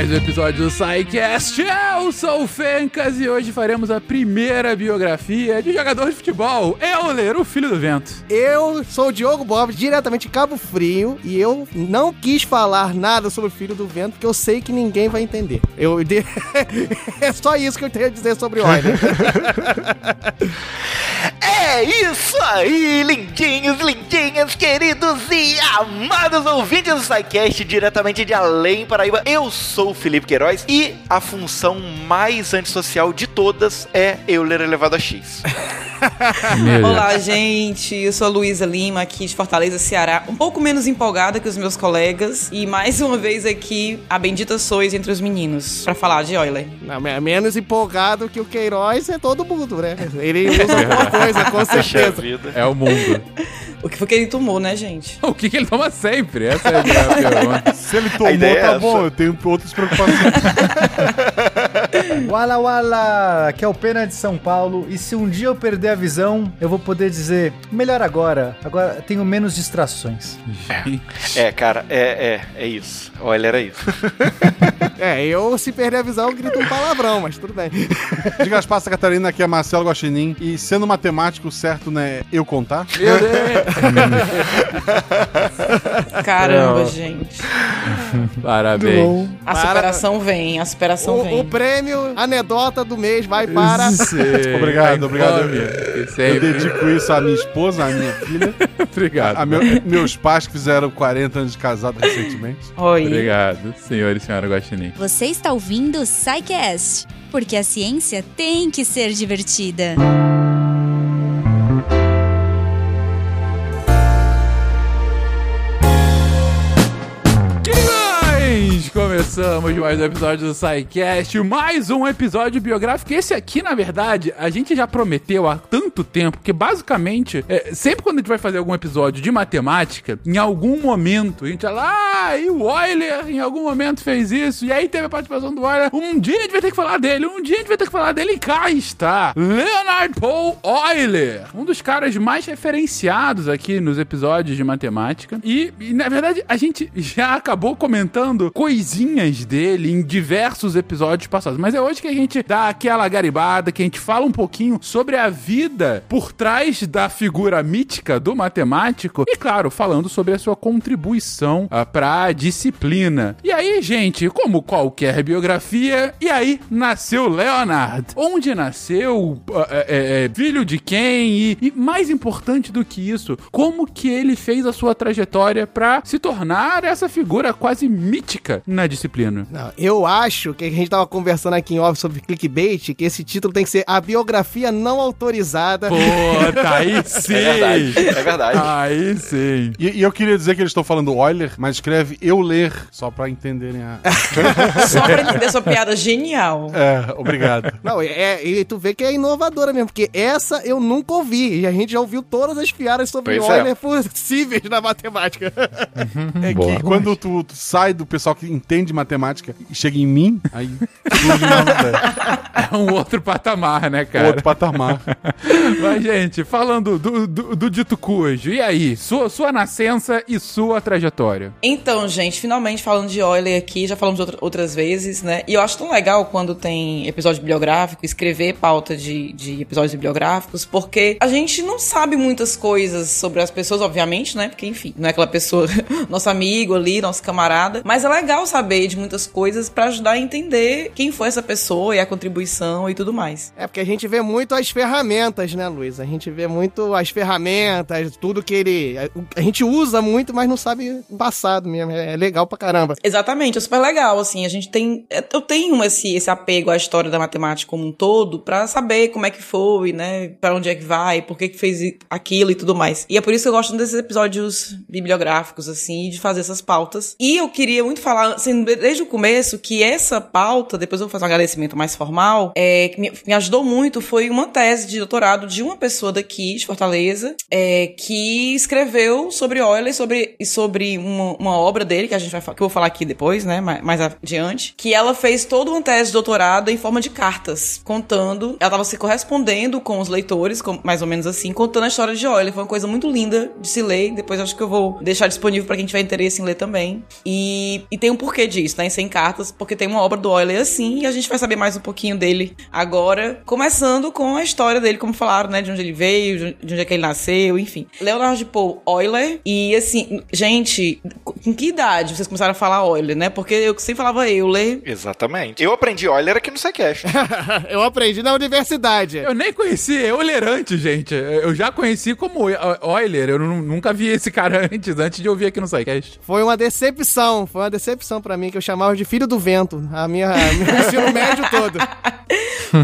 mais um episódio do SciCast. Eu sou o Fencas e hoje faremos a primeira biografia de jogador de futebol, Euler, o filho do vento. Eu sou o Diogo Bob, diretamente de Cabo Frio, e eu não quis falar nada sobre o filho do vento, porque eu sei que ninguém vai entender. Eu É só isso que eu tenho a dizer sobre o Euler. É isso aí, lindinhos, lindinhas, queridos e amados ouvintes do SciCast, diretamente de Além Paraíba. Eu sou o Felipe Queiroz e a função mais antissocial de todas é Euler elevado a X. Olá, gente. Eu sou a Luísa Lima, aqui de Fortaleza, Ceará. Um pouco menos empolgada que os meus colegas. E mais uma vez aqui, a bendita sois entre os meninos, para falar de Euler. Não, menos empolgado que o Queiroz é todo mundo, né? Ele usa alguma coisa, com certeza. É o mundo. O que foi que ele tomou, né, gente? O que, que ele toma sempre? Essa é a minha pergunta. Se ele tomou, ideia é tá essa. bom, eu tenho outras preocupações. Wala Wala, aqui é o Pena de São Paulo. E se um dia eu perder a visão, eu vou poder dizer: melhor agora, agora tenho menos distrações. É, cara, é, é, é isso. Olha, era isso. É, eu, se perder a visão, eu grito um palavrão, mas tudo bem. Diga as passas, Catarina, aqui é Marcelo Guaxinim. E sendo matemático, certo, né? Eu contar? Meu Deus. Caramba, gente. Parabéns. A Para- superação vem, a superação O, vem. o prêmio, anedota do mês, vai para. Sei. Obrigado, obrigado. Eu sempre. dedico isso à minha esposa, à minha filha, Obrigado. a meu- meus pais que fizeram 40 anos de casado recentemente. Oi. Obrigado, senhor e senhora Guaxinim. Você está ouvindo o SciCast, porque a ciência tem que ser divertida. E começamos mais um episódio do SciCast, mais um episódio biográfico. Esse aqui, na verdade, a gente já prometeu há tanto tempo que, basicamente, é, sempre quando a gente vai fazer algum episódio de matemática, em algum momento, a gente lá, ah, e o Euler em algum momento fez isso, e aí teve a participação do Euler. Um dia a gente vai ter que falar dele, um dia a gente vai ter que falar dele, e cá está, Leonard Paul Euler, um dos caras mais referenciados aqui nos episódios de matemática. E, e, na verdade, a gente já acabou comentando coisinhas dele em diversos episódios passados. Mas é hoje que a gente dá aquela garibada, que a gente fala um pouquinho sobre a vida por trás da figura mítica do matemático. E, claro, falando sobre a sua contribuição ah, pra disciplina. E aí, gente, como qualquer biografia, e aí nasceu Leonard. Onde nasceu? Ah, é, é, filho de quem? E, e mais importante do que isso, como que ele fez a sua trajetória pra se tornar essa figura quase mítica na disciplina? Não, eu acho que a gente tava conversando aqui em off sobre clickbait, que esse título tem que ser A Biografia Não Autorizada. Puta, aí sim! É verdade, é verdade. Aí sim. E, e eu queria dizer que eles estão falando Euler, mas escreve eu ler, só pra entenderem a. Só pra entender sua piada genial. É, obrigado. Não, é, e tu vê que é inovadora mesmo, porque essa eu nunca ouvi. E a gente já ouviu todas as piadas sobre Pois é. Euler possíveis na matemática. É Boa. que quando tu, tu sai do pessoal que entende matemática e chega em mim, aí surge uma. É um outro patamar, né, cara? Outro patamar. Mas, gente, falando do, do, do dito cujo, e aí? Sua, sua nascença e sua trajetória. Então, gente, finalmente falando de Euler aqui, já falamos outra- outras vezes, né? E eu acho tão legal quando tem episódio bibliográfico, escrever pauta de, de episódios bibliográficos, porque a gente não sabe muitas coisas sobre as pessoas, obviamente, né? Porque, enfim, não é aquela pessoa, nosso amigo ali, nosso camarada, mas é legal saber de muitas coisas pra ajudar a entender quem foi essa pessoa e a contribuição e tudo mais. É porque a gente vê muito as ferramentas, né, Luiz? A gente vê muito as ferramentas, tudo que ele. A gente usa muito, mas não sabe o passado mesmo. É legal pra caramba. Exatamente, é super legal, assim, a gente tem, eu tenho esse, esse apego à história da matemática como um todo pra saber como é que foi, né, pra onde é que vai, por que que fez aquilo e tudo mais. E é por isso que eu gosto desses episódios bibliográficos, assim, de fazer essas pautas. E eu queria muito falar, assim, desde o começo, que essa pauta, depois eu vou fazer um agradecimento mais formal, é, que me, me ajudou muito, foi uma tese de doutorado de uma pessoa daqui, de Fortaleza, é, que escreveu sobre Euler sobre, e sobre uma, uma obra dele, que a gente vai que eu vou falar aqui depois, né? Mais, mais adiante. Que ela fez toda uma tese de doutorado em forma de cartas, contando. Ela estava se correspondendo com os leitores, com- mais ou menos assim, contando a história de Euler. Foi uma coisa muito linda de se ler. Depois acho que eu vou deixar disponível para quem tiver interesse em ler também. E, e tem um porquê disso, né? Em 100 cartas, porque tem uma obra do Euler assim, e a gente vai saber mais um pouquinho dele agora, começando com a história dele, como falaram, né? De onde ele veio, de onde é que ele nasceu, enfim. Leonardo de Paul Euler, e assim, gente, com que idade vocês começaram a falar Euler, né? Porque eu sempre falava Euler. Exatamente. Eu aprendi Euler aqui no SciCast. eu aprendi na universidade. Eu nem conheci Euler antes, gente. Eu já conheci como Euler. Eu nu- nunca vi esse cara antes, antes de ouvir aqui no SciCast. Foi uma decepção, foi uma decepção pra mim, que eu chamava de filho do vento, a minha, meu ensino médio todo.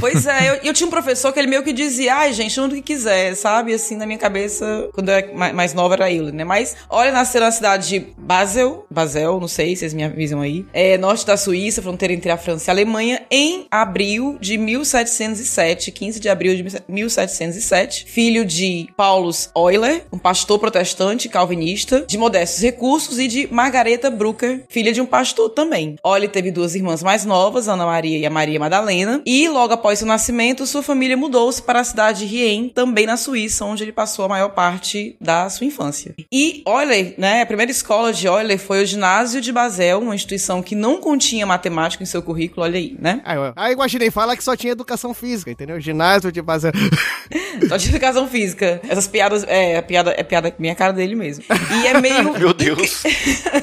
Pois é, eu, eu tinha um professor que ele meio que dizia, ai, gente, chama do que quiser, sabe? Assim, na minha cabeça, quando eu era ma- mais nova era Euler, né? Mas, olha, nasceu na cidade de Basel, Basel, não sei, vocês me avisam aí, é norte da Suíça, fronteira entre a França e a Alemanha, em abril de 1707, 15 de abril de 1707, filho de Paulus Euler, um pastor protestante calvinista, de modestos recursos, e de Margareta Brucker, filha de um pastor também. Euler teve duas irmãs mais novas, Ana Maria e a Maria Madalena, e logo após seu nascimento, sua família mudou-se para a cidade de Rien, também na Suíça, onde ele passou a maior parte da sua infância. E Euler, né, a primeira escola de Euler foi o ginásio de Basel, uma instituição que não continha matemática em seu currículo, olha aí, né? Aí, eu- aí imaginei, fala que só tinha educação física, entendeu? Ginásio de base. Só de educação física. Essas piadas, é, a piada, é piada minha cara dele mesmo. E é meio... Meu Deus.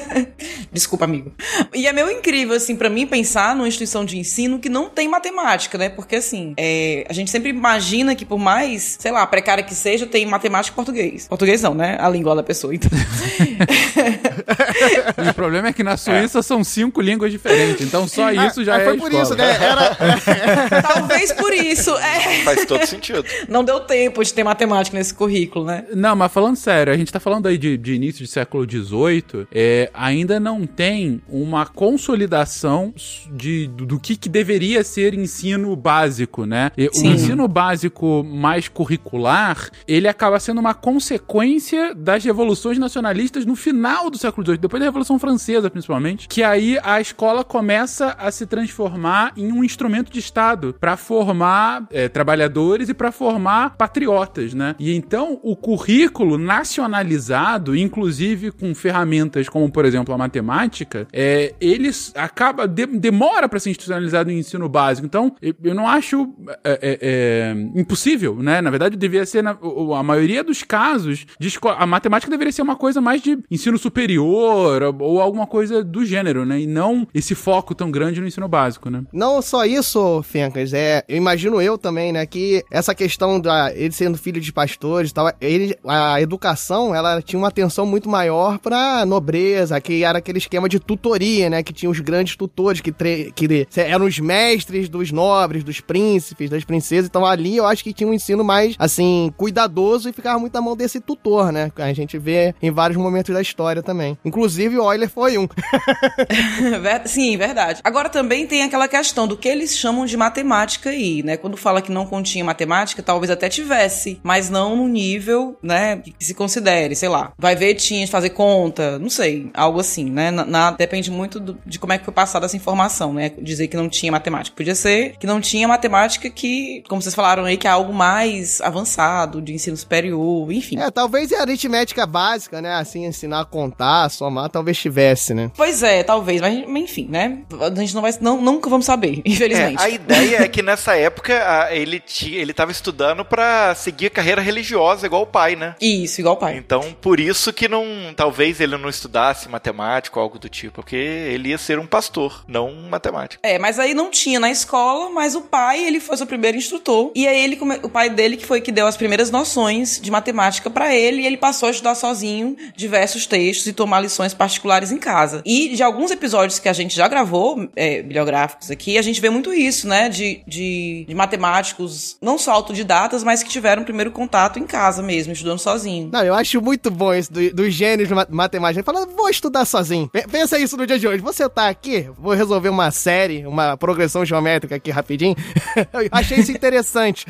Desculpa, amigo. E é meio incrível, assim, pra mim pensar numa instituição de ensino que não tem matemática, né? Porque, assim, é, a gente sempre imagina que por mais, sei lá, precária que seja, tem matemática e português. Português não, né? A língua da pessoa, então. E o problema é que na Suíça são cinco línguas diferentes, então só isso já Aí é foi por escola. isso, né? Era, Talvez por isso. É, Faz todo sentido. não deu tempo de ter matemática nesse currículo, né? Não, mas falando sério, a gente tá falando aí de, de início de século XVIII, é, ainda não tem uma consolidação de, do, do que, que deveria ser ensino básico, né? E o ensino básico mais curricular, ele acaba sendo uma consequência das revoluções nacionalistas no final do século XVIII, depois da Revolução Francesa, principalmente, que aí a escola começa a se transformar em um instrumento de Estado para formar é, trabalhadores e para formar patriotas, né? E então o currículo nacionalizado, inclusive com ferramentas como, por exemplo, a matemática, é, eles acaba de- demora para ser institucionalizado em ensino básico. Então, eu, não acho é, é, é, impossível, né? Na verdade, devia ser na, a maioria dos casos a matemática deveria ser uma coisa mais de ensino superior ou, alguma coisa do gênero, né? E não esse foco tão grande no ensino básico, né? Não só isso, Fencas, é, eu imagino eu também, né, que essa questão da ele sendo filho de pastores e tal, ele, a educação, ela tinha uma atenção muito maior pra nobreza, que era aquele esquema de tutoria, né, que tinha os grandes tutores, que, tre- que eram os mestres dos nobres, dos príncipes, das princesas, então ali eu acho que tinha um ensino mais, assim, cuidadoso e ficava muito na mão desse tutor, né, a gente vê em vários momentos da história também. Inclusive, o Euler foi um. Sim, verdade. Agora também tem aquela questão do que eles chamam de matemática aí, né? Quando fala que não continha matemática, talvez até tivesse, mas não no nível, né, que se considere, sei lá. Vai ver, tinha de fazer conta, não sei, algo assim, né? Na, na- depende muito do- de como é que foi passada essa informação, né? Dizer que não tinha matemática. Podia ser que não tinha matemática que, como vocês falaram aí, que é algo mais avançado, de ensino superior, enfim. É, talvez a aritmética básica, né? Assim, ensinar a contar, somar, talvez tivesse, né? Pois é, talvez, mas mas enfim, né? A gente não vai, não, nunca vamos saber, infelizmente. É, a ideia é que nessa época a- ele, ti- ele tava estudando pra seguir a carreira religiosa, igual o pai, né? Isso, igual o pai. Então, por isso que não. Talvez ele não estudasse matemática ou algo do tipo, porque ele ia ser um pastor, não um matemático. É, mas aí não tinha na escola, mas o pai, ele foi seu primeiro instrutor. E aí ele, o pai dele que foi que deu as primeiras noções de matemática pra ele, e ele passou a estudar sozinho diversos textos e tomar lições particulares em casa. E de alguns episódios que a gente já gravou, é, bibliográficos aqui, a gente vê muito isso, né, de, de, de matemáticos não só autodidatas, mas que tiveram primeiro contato em casa mesmo, estudando sozinho. Não, eu acho muito bom isso do- dos gênios de ma- matemática. Ele fala, vou estudar sozinho. Pe- Pensa isso no dia de hoje. Você tá aqui, vou resolver uma série, uma progressão geométrica aqui rapidinho. Eu achei isso interessante.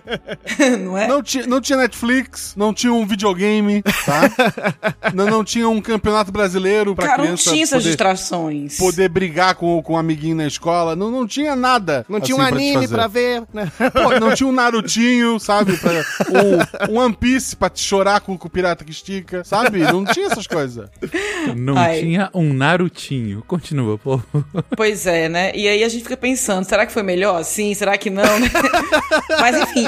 não é? Não tinha, não tinha Netflix, não tinha um videogame, tá? não, não tinha um campeonato brasileiro pra Cara, não tinha essas poder, distrações. poder brigar com, com um amiguinho na escola. Não, não tinha nada. Não tinha assim, um te anime pra ver, né? Pô, não tinha um Narutinho, sabe? Pra, um, um One Piece pra te chorar com, com o pirata que estica, sabe? Não tinha essas coisas. Não Ai. tinha um Narutinho. Continua, pô. Pois é, né? E aí a gente fica pensando, será que foi melhor assim? Será que não? né? Mas enfim,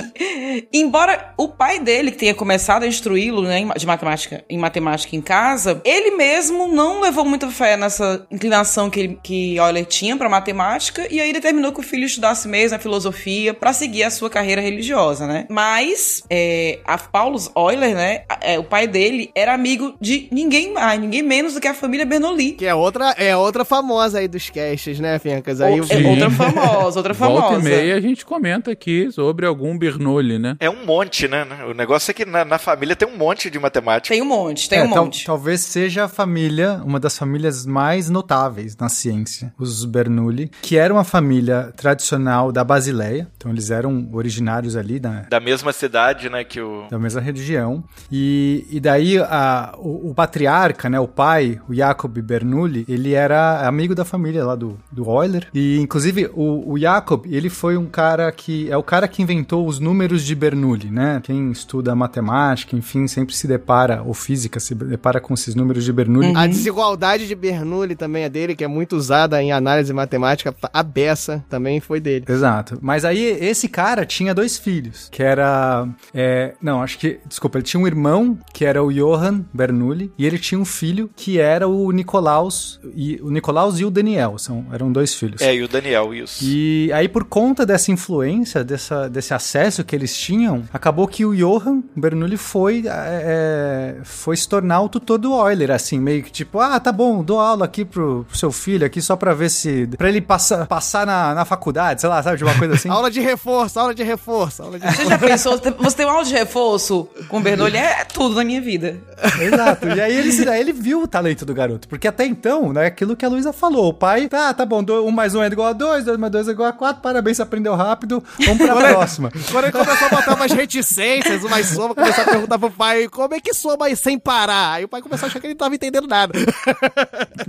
embora o pai dele que tenha começado a instruí-lo né, de matemática, em matemática em casa, ele mesmo não levou muita fé nessa inclinação que, que Euler tinha para matemática e aí determinou que o filho estudasse mesmo a filosofia para seguir a sua carreira religiosa, né? Mas é, a Paulus Euler, né? é, o pai dele era amigo de ninguém mais, ninguém menos do que a família Bernoulli. Que é outra, é outra famosa aí dos casts, né, Fencas? Aí o- é outra famosa, outra famosa. Volta e meia a gente comenta aqui sobre algum Bernoulli, né? É um monte, né? O negócio é que na, na família tem um monte de matemática. Tem um monte, tem É, um tal- monte. talvez seja a família, uma das famílias mais notáveis na ciência, os Bernoulli, que era uma família tradicional da Basileia. Então eles eram originários ali da, Da mesma cidade, né, que o... da mesma religião. E, e daí a- o, o patriarca, né, o pai, o Jacob Bernoulli, ele era amigo da família lá do, do Euler. E inclusive o, o Jacob, ele foi um cara que é o cara que inventou os números de Bernoulli, né? Quem estuda matemática, enfim, sempre se depara ou física se depara com esses números de Bernoulli. A desigualdade de Bernoulli também é dele, que é muito usada em análise matemática. A beça também foi dele. Exato. Mas aí esse cara tinha dois filhos, que era. é, não, acho que. Desculpa, ele tinha um irmão que era o Johann Bernoulli, e ele tinha um filho que era o Nicolaus. E, o Nicolaus e o Daniel. São, eram dois filhos. É, e o Daniel, isso. E aí, por conta dessa influência, dessa, desse acesso que eles tinham, acabou que o Johann Bernoulli foi, é, foi se tornar o tutor do Euler, assim, meio que tipo, ah, tá bom, dou aula aqui pro, pro seu filho aqui só pra ver se. pra ele passar, passar na, na faculdade, sei lá, sabe, de uma coisa assim. Aula de reforço, aula de reforço, aula de Você já pensou, você tem um aula de reforço com o Bernoulli? É tudo na minha vida. Exato. E aí ele, aí ele viu o talento do garoto. Porque até então, né, aquilo que a Luísa falou. O pai, tá, tá bom, do- um mais um é igual a dois, dois mais dois é igual a quatro, parabéns, você aprendeu rápido, vamos pra próxima. Quando ele começou a botar umas reticências, umas somas, começou a perguntar pro pai como é que soma aí sem parar. Aí o pai começou a achar que ele tava entendendo nada.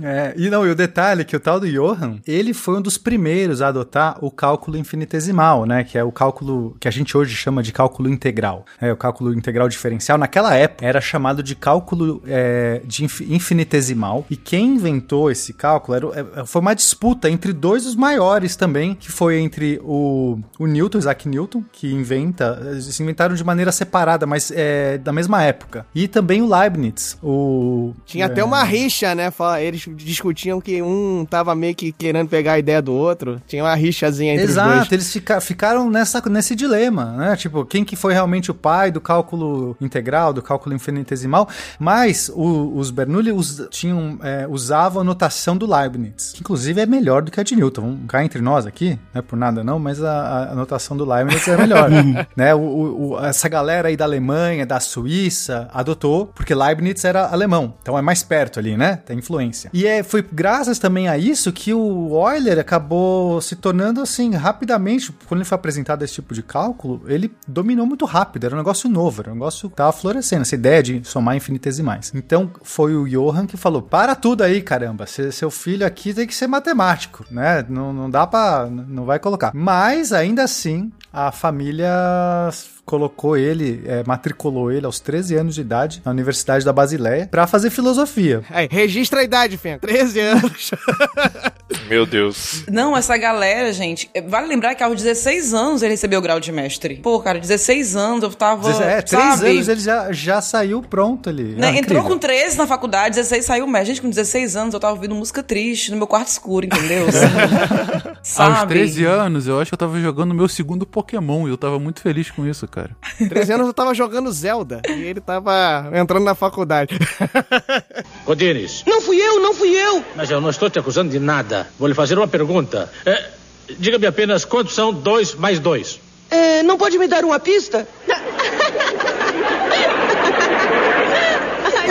É, e não, e o detalhe é que o tal do Johann, ele foi um dos primeiros a adotar o cálculo infinitesimal, né? Que é o cálculo que a gente hoje chama de cálculo integral. É, o cálculo integral diferencial, naquela época, era chamado de cálculo é, de infi- infinitesimal. E quem inventou esse cálculo era, é, foi uma disputa entre dois dos maiores também, que foi entre o, o Newton, Isaac Newton, que inventa, eles inventaram de maneira separada, mas é, da mesma época. E também o Leibniz, o... Tinha é, até uma rixa, né? Eles discutiam que um tava meio que querendo pegar a ideia do outro. Tinha uma rixazinha entre os dois. Exato, eles fica- ficaram nessa, nesse dilema, né? Tipo, quem que foi realmente o pai do cálculo integral, do cálculo infinitesimal? Mas o- os Bernoulli us- tinham, é, usavam a notação do Leibniz, que inclusive é melhor do que a de Newton. Vamos cá entre nós aqui, não é por nada não, mas a, a- notação do Leibniz é melhor. né? O- o- essa galera aí da Alemanha, da Suíça, adotou, porque Leibniz era alemão, então é mais perto ali, né? Tem influência. E é, foi graças também a isso que o Euler acabou se tornando assim, rapidamente, quando ele foi apresentado esse tipo de cálculo, ele dominou muito rápido, era um negócio novo, era um negócio que tava florescendo, essa ideia de somar infinitesimais. Então foi o Johann que falou: para tudo aí, caramba, se- seu filho aqui tem que ser matemático, né? Não, não dá pra. não vai colocar. Mas ainda assim, a família colocou ele, é, matriculou ele aos 13 anos de idade na Universidade da Basileia pra fazer filosofia. Aí, registra a idade, Fê. 13 anos. Meu Deus. Não, essa galera, gente, vale lembrar que aos 16 anos ele recebeu o grau de mestre. Pô, cara, 16 anos eu tava. é, três sabe? anos ele já, já saiu pronto ali. Né, Ah, entrou incrível. com 13 na faculdade, 16 saiu mestre. Gente, com 16 anos eu tava ouvindo música triste no meu quarto escuro, entendeu? Sabe? Aos 13 anos, eu acho que eu tava jogando meu segundo Pokémon e eu tava muito feliz com isso, cara. 13 anos eu tava jogando Zelda e ele tava entrando na faculdade. Godines, Não fui eu, não fui eu! mas eu não estou te acusando de nada. Vou lhe fazer uma pergunta. É, Diga-me apenas quantos são dois mais dois. É, não pode me dar uma pista?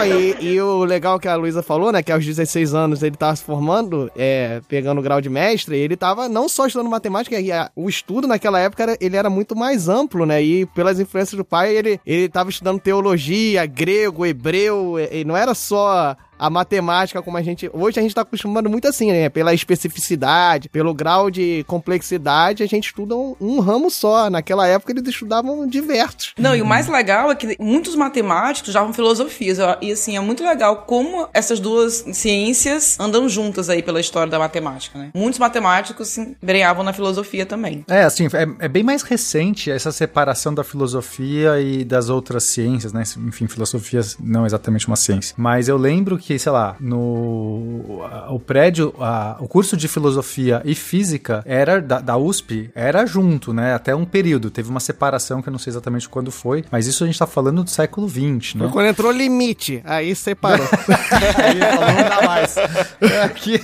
E, e o legal que a Luísa falou, né? Que aos 16 anos ele tava se formando, é, pegando o grau de mestre, ele tava não só estudando matemática, e a- o estudo naquela época era- ele era muito mais amplo, né? E pelas influências do pai, ele, ele tava estudando teologia, grego, hebreu, e, e não era só a matemática como a gente. Hoje a gente tá acostumado muito assim, né? Pela especificidade, pelo grau de complexidade, a gente estuda um, um ramo só. Naquela época eles estudavam diversos. Não, e o mais legal é que muitos matemáticos usavam filosofias. ó, E assim, é muito legal como essas duas ciências andam juntas aí pela história da matemática, né? Muitos matemáticos se embrenhavam na filosofia também. É, assim, é, é bem mais recente essa separação da filosofia e das outras ciências, né? Enfim, filosofia não é exatamente uma ciência. Mas eu lembro que, sei lá, no o prédio, a- o curso de filosofia e física era da, da USP, era junto, né? Até um período. Teve uma separação que eu não sei exatamente quando foi, mas isso a gente tá falando do século XX, né? Foi quando entrou limite, aí separou. Aí falou, não dá mais. Aqui.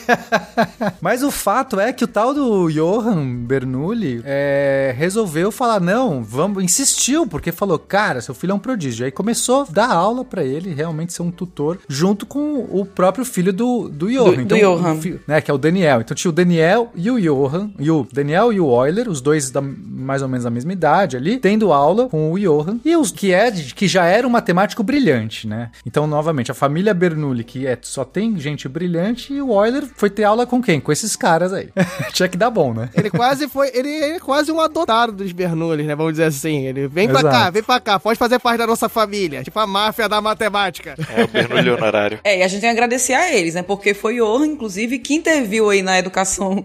Mas o fato é que o tal do Johan Bernoulli é, resolveu falar, não, vamos, insistiu, porque falou, cara, seu filho é um prodígio. Aí começou a dar aula pra ele, realmente ser um tutor, junto com o próprio filho do, do Johan. do Johan. o fi- né, que é o Daniel. Então tinha o Daniel e o Johan, e o Daniel e o Euler, os dois da, mais ou menos da mesma idade ali, tendo aula com o Johan, e os que é que já era um matemático brilhante, né? Então, novamente, a família Bernoulli, que é, só tem gente brilhante, e o Euler foi ter aula com quem? Com esses caras aí. Tinha que dar bom, né? Ele quase foi. Ele é quase um adotado dos Bernoulli, né? Vamos dizer assim. Ele vem pra Exato. cá, vem pra cá, pode fazer parte da nossa família. Tipo a máfia da matemática. É o Bernoulli honorário. É, e a gente tem que agradecer a eles, né? Porque foi Johan, inclusive, que interviu aí na educação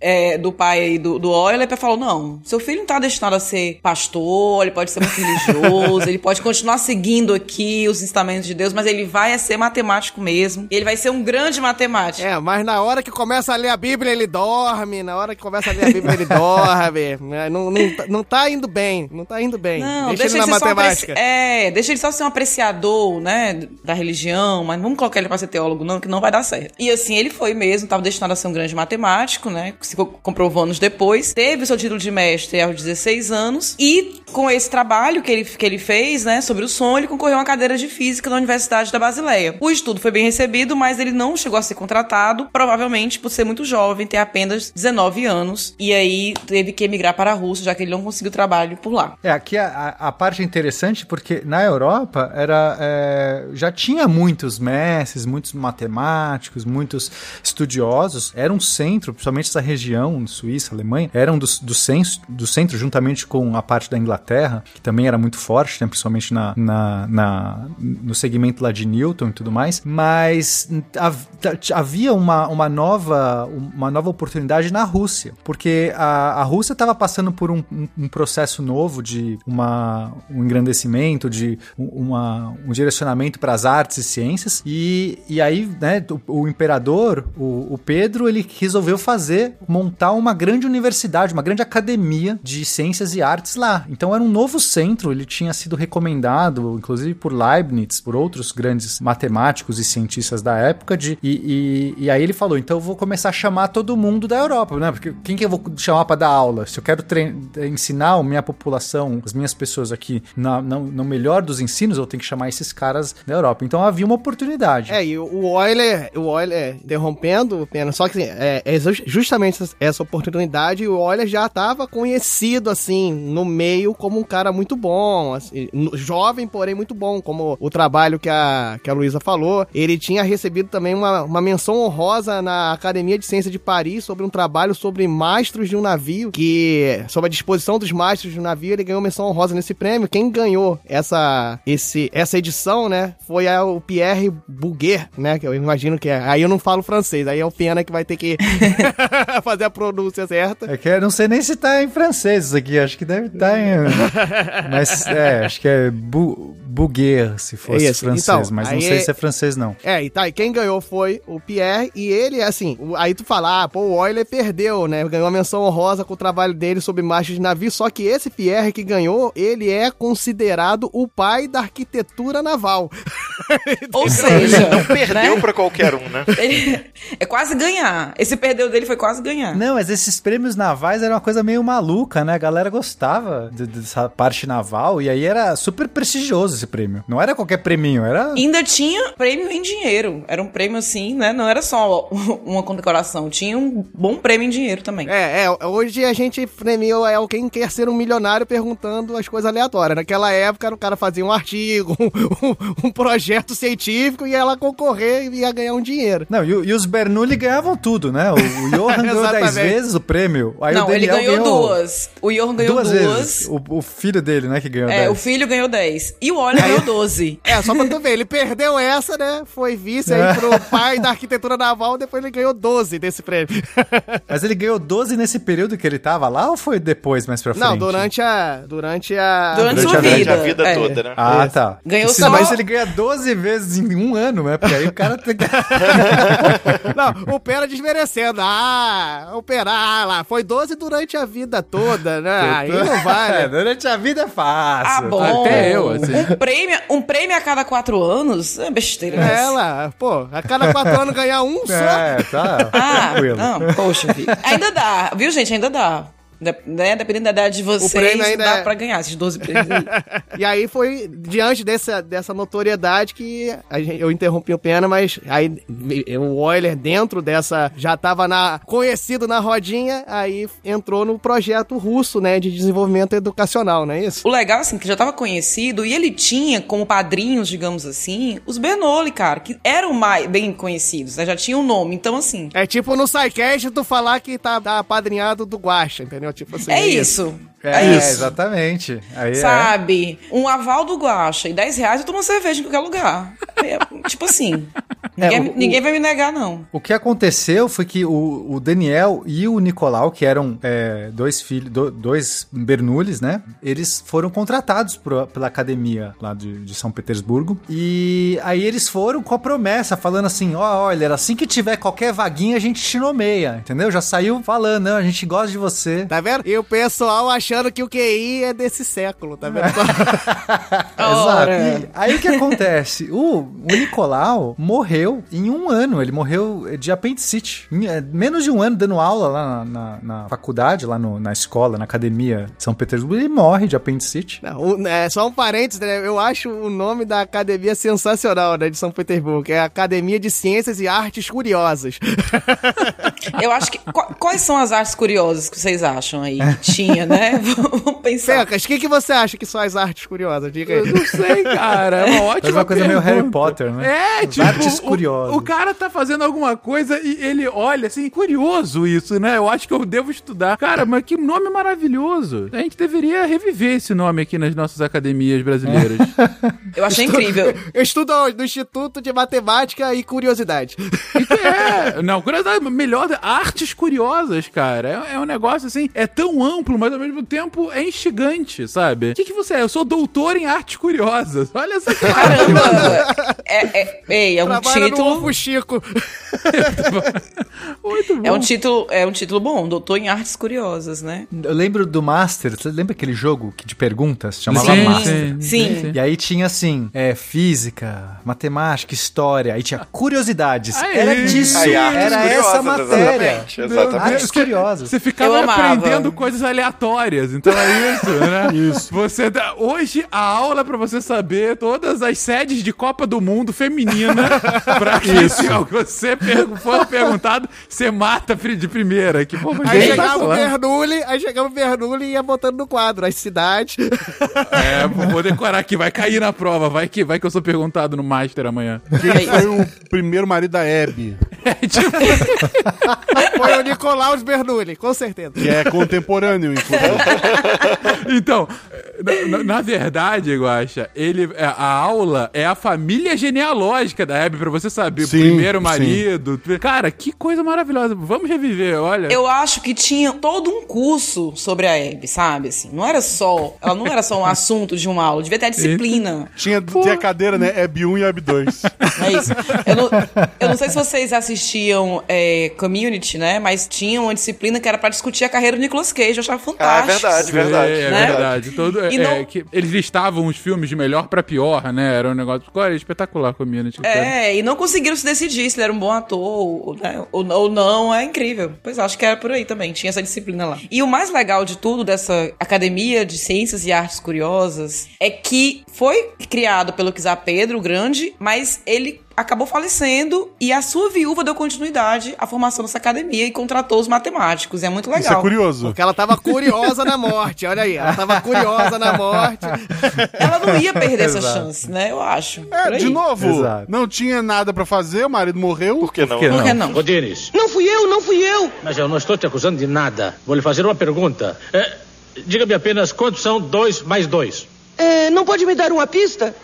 é, do pai aí do, do Euler pra falar, não, seu filho não tá destinado a ser pastor, ele pode ser muito religioso, ele pode continuar seguindo aqui os ensinamentos de Deus, mas ele vai é ser matemático mesmo. Ele vai ser um grande matemático. É, mas na hora que começa a ler a Bíblia, ele dorme. Na hora que começa a ler a Bíblia, ele dorme. né? Não, não, tá- não tá indo bem. Não tá indo bem. Não, deixa, deixa, ele ele na matemática. apreci- É, deixa ele só ser um apreciador, né, da religião, mas vamos colocar ele pra ser teólogo não, que não vai dar certo. E assim, ele foi mesmo, tava destinado a ser um grande matemático, né, que se co- comprovou anos depois, teve seu título de mestre aos 16 anos, e com esse trabalho que ele, que ele fez, né, sobre o som, ele concorreu a uma cadeira de física na Universidade da Basileia. O estudo foi bem recebido, mas ele não chegou a ser contratado, provavelmente por ser muito jovem, ter apenas 19 anos, e aí teve que emigrar para a Rússia, já que ele não conseguiu trabalho por lá. É, aqui a, a- parte interessante, porque na Europa era, é, já tinha muitos mestres, muitos matemáticos, muitos estudiosos. Era um centro, principalmente essa região, Suíça, Alemanha, era um dos, do centro, juntamente com a parte da Inglaterra, que também era muito forte, né, principalmente na, na, na- no segmento lá de Newton e tudo mais. Mas hav- havia uma, uma, nova, uma nova oportunidade na Rússia, porque a, a Rússia estava passando por um, um- um processo novo de uma, um engrandecimento, de um- uma, um direcionamento para as artes e ciências, e, e aí né, o, o imperador, o, o Pedro, ele resolveu fazer, montar uma grande universidade, uma grande academia de ciências e artes lá. Então era um novo centro, ele tinha sido recomendado, inclusive por Leibniz, por outros grandes matemáticos e cientistas da época, de, e, e, e aí ele falou, então eu vou começar a chamar todo mundo da Europa, né? Porque quem que eu vou chamar para dar aula? Se eu quero ensinar a minha população, as minhas pessoas aqui, na, na- no melhor dos ensinos, eu tenho que chamar esses caras da Europa. Então havia uma oportunidade. É, e o Euler, o Euler, interrompendo, pena, só que assim, é, é ju- justamente essa- oportunidade, o Euler já estava conhecido, assim, no meio como um cara muito bom, assim, jovem, porém muito bom, como o trabalho que a, que a Luísa falou. Ele tinha recebido também uma, uma menção honrosa na Academia de Ciência de Paris sobre um trabalho sobre mastros de um navio, que, sobre a disposição dos mastros de um navio, ele ganhou menção honrosa nesse prêmio. Quem ganhou essa, esse, essa edição, né, foi a- o Pierre Bouguer, né, que eu imagino que é. Aí eu não falo francês, aí é o Pena que vai ter que fazer a pronúncia certa. É que eu não sei nem se tá em francês isso aqui, acho que deve estar em Mas é, acho que é bu Bouguer, se fosse Isso, francês, então, mas não sei é- se é francês, não. É, e tá, e quem ganhou foi o Pierre, e ele, assim, aí tu fala, ah, pô, o Euler perdeu, né? Ganhou uma menção honrosa com o trabalho dele sobre marcha de navio, só que esse Pierre que ganhou, ele é considerado o pai da arquitetura naval. Ou seja, Não perdeu né? pra qualquer um, né? É quase ganhar. Esse perdeu dele foi quase ganhar. Não, mas esses prêmios navais eram uma coisa meio maluca, né? A galera gostava de- dessa parte naval e aí era super prestigioso esse prêmio. Não era qualquer preminho, era. Ainda tinha prêmio em dinheiro. Era um prêmio assim, né? Não era só uma condecoração. Tinha um bom prêmio em dinheiro também. É, é, hoje a gente premiou é o quem quer ser um milionário perguntando as coisas aleatórias. Naquela época o cara fazia um artigo, um, um projeto científico e ela concorrer e ia ganhar um dinheiro. Não, e, e os Bernoulli ganhavam tudo, né? O, o Johan ganhou 10 Exatamente. vezes o prêmio. Aí não, o ele Daniel ganhou duas. O Johan ganhou duas, duas. vezes. O, o filho dele, né, que ganhou É, 10. o filho ganhou 10. E o Oliver ganhou 12. É, só pra tu ver, ele perdeu essa, né? Foi vice aí pro pai da arquitetura naval, depois ele ganhou 12 desse prêmio. Mas ele ganhou 12 nesse período que ele tava lá ou foi depois, mais pra frente? Não, durante a. Durante a. Durante, Durante sua a vida. Durante a vida É. toda, né? Ah, tá. Ganhou Se- só- Mas ele ganha 12 vezes em um ano, né? Porque aí o cara tem que... Não, o Pera desmerecendo. Ah, o Pera, ah, lá, foi 12 durante a vida toda, né? Aí não É, vale. durante a vida é fácil. Ah, bom. Até eu, assim. Um prêmio, um prêmio a cada quatro anos é besteira. É, lá, pô, a cada quatro anos ganhar um só. É, tá. Ah, tranquilo. não, poxa vida. Ainda dá, viu, gente? Ainda dá. Né? Dependendo da idade de vocês, dá é- pra ganhar esses 12 prêmios. E aí foi diante dessa, dessa notoriedade que gente- eu interrompi o Pena, mas aí o Euler dentro dessa já tava na, conhecido na rodinha, aí entrou no projeto russo, né, de desenvolvimento educacional, não é isso? O legal, assim, que já tava conhecido e ele tinha como padrinhos, digamos assim, os Bernoulli, cara, que eram mais bem conhecidos, né? Já tinham um nome. Então, assim, É tipo no SciCast tu falar que tá, tá apadrinhado do Guaxa, entendeu? Tipo assim. é isso. É, É, isso. exatamente. Aí é. Sabe? Um aval do Guacha e 10 reais eu tomo cerveja em qualquer lugar. É, tipo assim. Ninguém, o- o- ninguém vai me negar, não. O que aconteceu foi que o, o Daniel e o Nicolau, que eram é, dois filhos, do- dois Bernoullis, né? Eles foram contratados pela academia lá de, de São Petersburgo. E aí eles foram com a promessa, falando assim: ó, olha, assim que tiver qualquer vaguinha, a gente te nomeia, entendeu? Já saiu falando, a gente gosta de você. Tá vendo? E o pessoal achando que o QI é desse século, tá vendo? Exato. E aí o que acontece? O, o Nicolau morreu em um ano. Ele morreu de apendicite. Em, é, menos de um ano dando aula lá na, na- na faculdade, lá no- na escola, na academia de São Petersburgo. Ele morre de apendicite. Não, um- é, só um parênteses, né? Eu acho o nome da academia sensacional, né? De São Petersburgo, que é a Academia de Ciências e Artes Curiosas. Eu acho que. qu- quais são as artes curiosas que vocês acham aí que tinha, né? Vamos pensar. Fecas, o que, que você acha que são as artes curiosas? Diga aí. Eu não sei, cara. É uma ótima Faz uma coisa meio pergunta. Harry Potter, né? É, tipo, artes o- curiosas. O, cara tá fazendo alguma coisa e ele olha assim, curioso isso, né? Eu acho que eu devo estudar. Cara, mas que nome maravilhoso. A gente deveria reviver esse nome aqui nas nossas academias brasileiras. Eu achei incrível. Eu estudo no Instituto de Matemática e Curiosidade. é, não, curiosidade, melhor, artes curiosas, cara. É, é um negócio assim, é tão amplo, mas ao mesmo tempo é instigante, sabe? O que, que você é? Eu sou doutor em artes curiosas. Olha só que Caramba! É, é, ei, é um Trabalha no título. Ovo Chico. muito bom. É um título, é um título bom, doutor em artes curiosas, né? Eu lembro do Master. Você lembra aquele jogo que de perguntas? Chamava Sim, Master. sim, Sim. E aí tinha assim, é, física, matemática, história, aí tinha curiosidades. Aí. era disso, Aí, era essa matéria. exatamente, exatamente. Artes curiosas. Você ficava aprendendo coisas aleatórias. Então é isso, né? Isso. Você dá- hoje a aula é pra você saber todas as sedes de Copa do Mundo feminina pra que se você for perguntado, você mata de primeira. Que porra, Aí chegava o. Bernoulli, aí chegava o Bernoulli e ia botando no quadro as cidades. É, vou decorar aqui, vai cair na prova, vai que, vai que eu sou perguntado no Master amanhã. Quem foi o primeiro marido da Abby? É, tipo, Foi o Nicolaus Bernoulli, com certeza. Que é contemporâneo, inclusive. então, na, na- na verdade, Guaxa, ele, é, a aula é a família genealógica da Abby, pra você saber. Sim, primeiro sim. marido. Cara, que coisa maravilhosa. Vamos reviver, olha. Eu acho que tinha todo um curso sobre a Abby, sabe? Assim, não era só. Ela não era só um assunto de uma aula, devia ter a disciplina. Tinha, tinha a cadeira, né? Ab 1 e Ab 2. É isso. Eu não, eu não sei se vocês assistiam é, Community, né? Mas tinha uma disciplina que era pra discutir a carreira do Nicolas Cage. Eu achava Ah, é fantástico. Verdade, verdade. É, é né? verdade. Todo, é, E não- é que eles listavam os filmes de melhor pra pior, né? Era um negócio. Olha, espetacular community. cara. É, e não conseguiram se decidir se ele era um bom ator ou, né, ou, ou não. É incrível. Pois acho que era por aí também. Tinha essa disciplina lá. E o mais legal de tudo dessa Academia de Ciências e Artes Curiosas é que foi criado pelo Kizar Pedro o Grande, mas ele acabou falecendo e a sua viúva deu continuidade à formação dessa academia e contratou os matemáticos. É muito legal. Isso é curioso. Porque ela tava curiosa na morte, olha aí. Ela tava curiosa na morte. Ela não ia perder essa chance, né? Eu acho. É, Por de novo, Exato. não tinha nada pra fazer, o marido morreu. Por que não? que Por que não? Godines, Não fui eu, não fui eu. mas eu não estou te acusando de nada. Vou lhe fazer uma pergunta. É, Diga-me apenas quantos são dois mais dois. É, não pode me dar uma pista?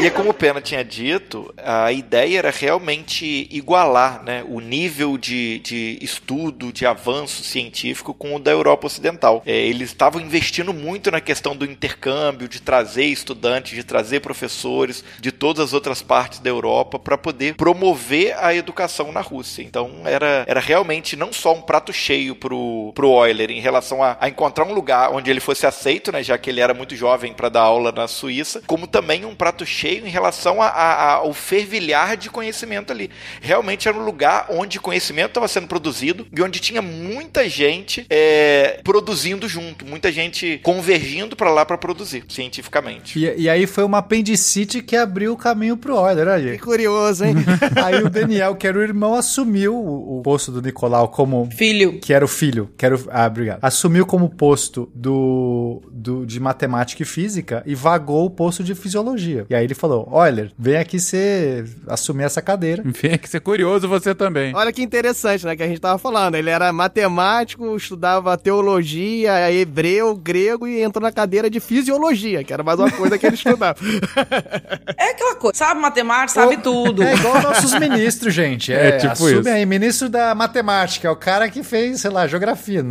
E como o Pena tinha dito, a ideia era realmente igualar né, o nível de, de estudo, de avanço científico com o da Europa Ocidental. É, eles estavam investindo muito na questão do intercâmbio, de trazer estudantes, de trazer professores de todas as outras partes da Europa para poder promover a educação na Rússia. Então era, era realmente não só um prato cheio pro, pro Euler em relação a, a encontrar um lugar onde ele fosse aceito, né, já que ele era muito jovem para dar aula na Suíça, como também um prato cheio em relação a- a- ao fervilhar de conhecimento ali. Realmente era um lugar onde conhecimento estava sendo produzido e onde tinha muita gente é, produzindo junto, muita gente convergindo para lá para produzir cientificamente. E, e aí foi uma apendicite que abriu o caminho pro Euler, olha Que aí. curioso, hein? Aí o Daniel, que era o irmão, assumiu o, o posto do Nicolau como Filho. que era o filho, que era o, ah, obrigado. Assumiu como posto do, do de matemática e física e vagou o posto de fisiologia. E aí ele falou: Euler, vem aqui você assumir essa cadeira. É que ser curioso você também. Olha que interessante, né? Que a gente tava falando. Ele era matemático, estudava teologia, hebreu, grego e entrou na cadeira de fisiologia, que era mais uma coisa que ele estudava. É aquela coisa. Sabe matemática, sabe tudo. É igual nossos ministros, gente. É, É tipo assume isso. aí, ministro da matemática, é o cara que fez, sei lá, geografia.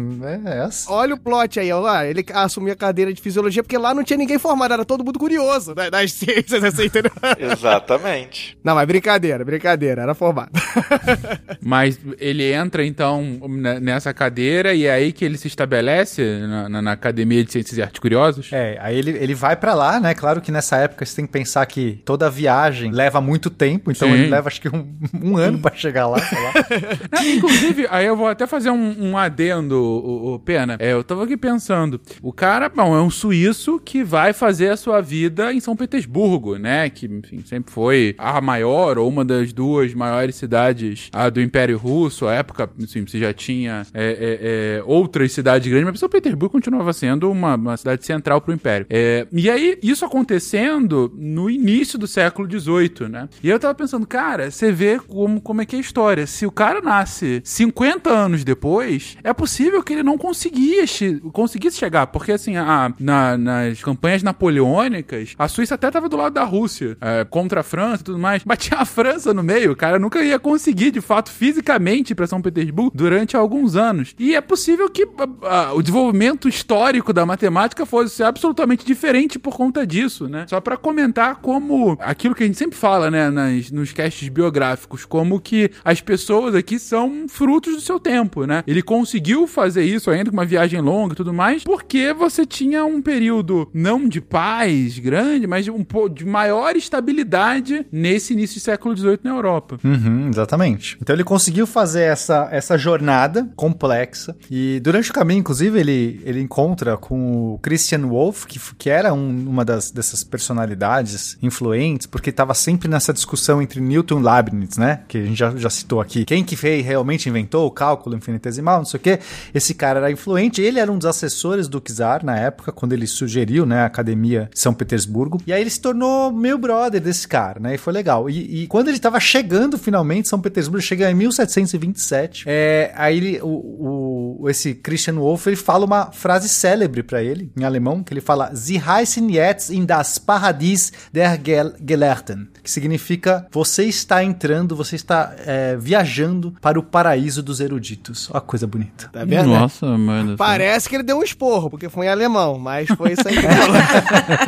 É essa. Olha o plot aí, ó. Ele assumiu a cadeira de fisiologia porque lá não tinha ninguém formado, era todo mundo curioso né, das ciências, assim, entendeu? Exatamente. Não, mas brincadeira, brincadeira, era formado. Mas ele entra, então, ne- nessa cadeira e é aí que ele se estabelece na, na- na Academia de Ciências e Artes Curiosas. É, aí ele, ele vai pra lá, né? Claro que nessa época você tem que pensar que toda viagem leva muito tempo, então Sim. ele leva acho que um, um ano pra chegar lá, sei lá. Ah, inclusive, aí eu vou até fazer um, um adendo, o, Pena. É, eu tava aqui pensando, o cara, bom, é um suíço que vai fazer a sua vida em São Petersburgo, né? Que, enfim, sempre foi a maior ou uma das duas maiores cidades ah, do Império Russo. À época, assim, você já tinha é, é, é, outras cidades grandes, mas São Petersburgo continuava sendo uma, uma cidade central pro Império. É, e aí, isso acontecendo no início do século XVIII, né? E eu tava pensando, cara, você vê como, como é que é a história. Se o cara nasce 50 anos depois, é possível que ele não conseguia che- conseguisse chegar, porque assim, a, na- nas campanhas napoleônicas, a Suíça até tava do lado da Rússia, é, contra a França e tudo mais, mas tinha a França no meio, cara nunca ia conseguir, de fato, fisicamente pra São Petersburgo durante alguns anos. E é possível que a- a- o desenvolvimento histórico da matemática fosse absolutamente diferente por conta disso, né? Só pra comentar como aquilo que a gente sempre fala, né, nas, nos casts biográficos, como que as pessoas aqui são frutos do seu tempo, né? Ele conseguiu fazer isso ainda com uma viagem longa e tudo mais, porque você tinha um período não de paz grande, mas um pouco de maior estabilidade nesse início do século XVIII na Europa. Uhum, exatamente. Então ele conseguiu fazer essa, essa jornada complexa e durante o caminho, inclusive, ele, ele encontra com o Christian Wolff, que, que era um- uma das, dessas personalidades influentes, porque estava sempre nessa discussão entre Newton e Leibniz, né? Que a gente já, já citou aqui. Quem que fez, realmente inventou o cálculo infinitesimal, não sei o quê. Esse cara era influente, ele era um dos assessores do Czar na época, quando ele sugeriu, né, a Academia de São Petersburgo. E aí ele se tornou virou meu brother desse cara, né? E foi legal. E, e quando ele tava chegando finalmente, São Petersburgo chega em 1727. É, aí ele, o, o- esse Christian Wolff ele fala uma frase célebre pra ele, em alemão, que ele fala: Sie heißen jetzt in das Paradies der Gel Gelehrten, que significa você está entrando, você está é, viajando para o paraíso dos eruditos. Olha a coisa bonita. Tá vendo? Nossa, mano. Parece que ele deu um esporro, porque foi em alemão, mas foi isso aí.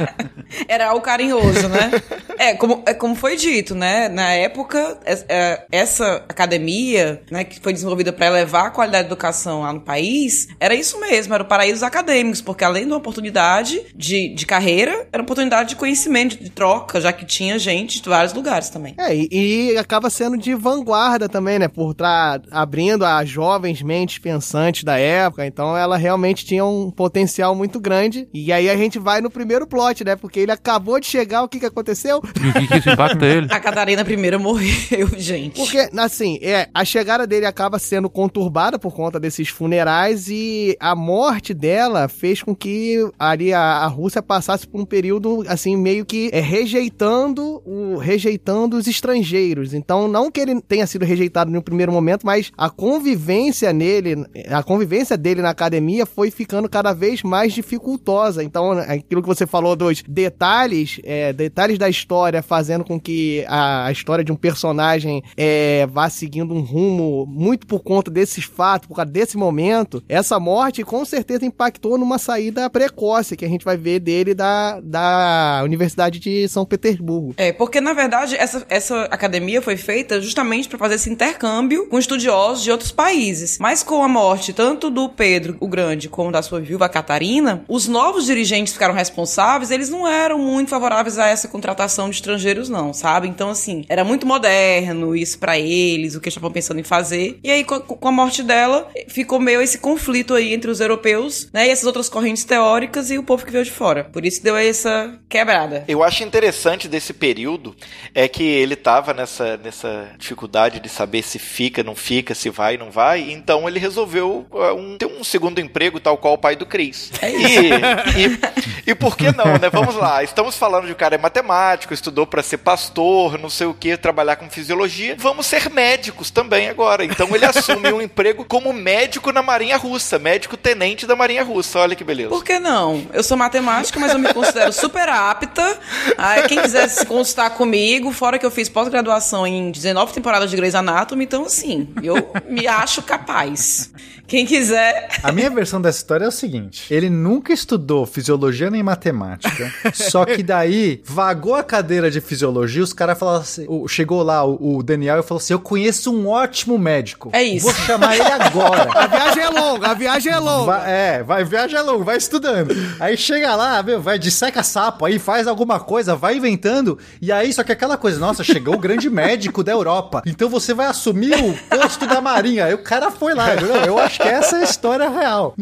Era o carinhoso, né? É como, é como foi dito, né? Na época, es- é, essa academia, né, que foi desenvolvida para elevar a qualidade da educação lá no país, era isso mesmo, era o paraíso dos acadêmicos, porque além de uma oportunidade de, de carreira, era uma oportunidade de conhecimento, de troca, já que tinha gente de vários lugares também. É, e, e acaba sendo de vanguarda também, né? Por estar abrindo a jovens mentes pensantes da época. Então ela realmente tinha um potencial muito grande. E aí a gente vai no primeiro plot, né? Porque ele acabou de chegar, o que que aconteceu? E o que que isso impacta ele? A Catarina I morreu, gente. Porque, assim, é, a chegada dele acaba sendo conturbada por conta desses funerais e a morte dela fez com que ali a, a Rússia passasse por um período, assim, meio que é, rejeitando, o, rejeitando os estrangeiros. Então, não que ele tenha sido rejeitado no primeiro momento, mas a convivência nele, a convivência dele na academia foi ficando cada vez mais dificultosa. Então, aquilo que você falou dos detalhes, é, detalhes da história fazendo com que a, a história de um personagem é, vá seguindo um rumo muito por conta desses fatos, por causa desse momento, essa morte com certeza impactou numa saída precoce que a gente vai ver dele da, da Universidade de São Petersburgo. É, porque na verdade essa, essa academia foi feita justamente para fazer esse intercâmbio com estudiosos de outros países. Mas com a morte tanto do Pedro o Grande como da sua viúva Catarina, os novos dirigentes ficaram responsáveis, eles não eram muito favoráveis a essa contratação de estrangeiros não, sabe? Então assim, era muito moderno isso para eles, o que eles estavam pensando em fazer. E aí com a, morte dela, ficou meio esse conflito aí entre os europeus, né, e essas outras correntes teóricas e o povo que veio de fora. Por isso deu essa quebrada. Eu acho interessante desse período é que ele tava nessa, nessa dificuldade de saber se fica, não fica, se vai, não vai. Então ele resolveu uh, um- ter um segundo emprego, tal qual o pai do Cris. E, e, e por que não, né? Vamos lá. Estamos falando de um cara é matemático, estudou para ser pastor, não sei o que, trabalhar com fisiologia. Vamos ser médicos também agora. Então ele assume um emprego como médico na Marinha Russa, médico tenente da Marinha Russa. Olha que beleza. Por que não? Eu sou matemática, mas eu me considero super apta. Aí, quem quiser se consultar comigo, fora que eu fiz pós-graduação em 19 temporadas de Grey's Anatomy, então assim, eu me acho capaz. Quem quiser. A minha versão dessa história é o seguinte: ele nunca estudou fisiologia nem matemática. só que daí vagou a cadeira de fisiologia, os caras falaram assim: chegou lá o, o Daniel e falou assim: Eu conheço um ótimo médico. É isso. Vou chamar ele agora. A viagem é longa, a viagem é longa. Vai, é, vai, viaja longo, vai estudando. Aí chega lá, meu, vai, disseca sapo, aí faz alguma coisa, vai inventando. E aí, só que aquela coisa, nossa, chegou o grande médico da Europa. Então você vai assumir o posto da Marinha. Aí o cara foi lá, entendeu? Eu acho que essa é a história real.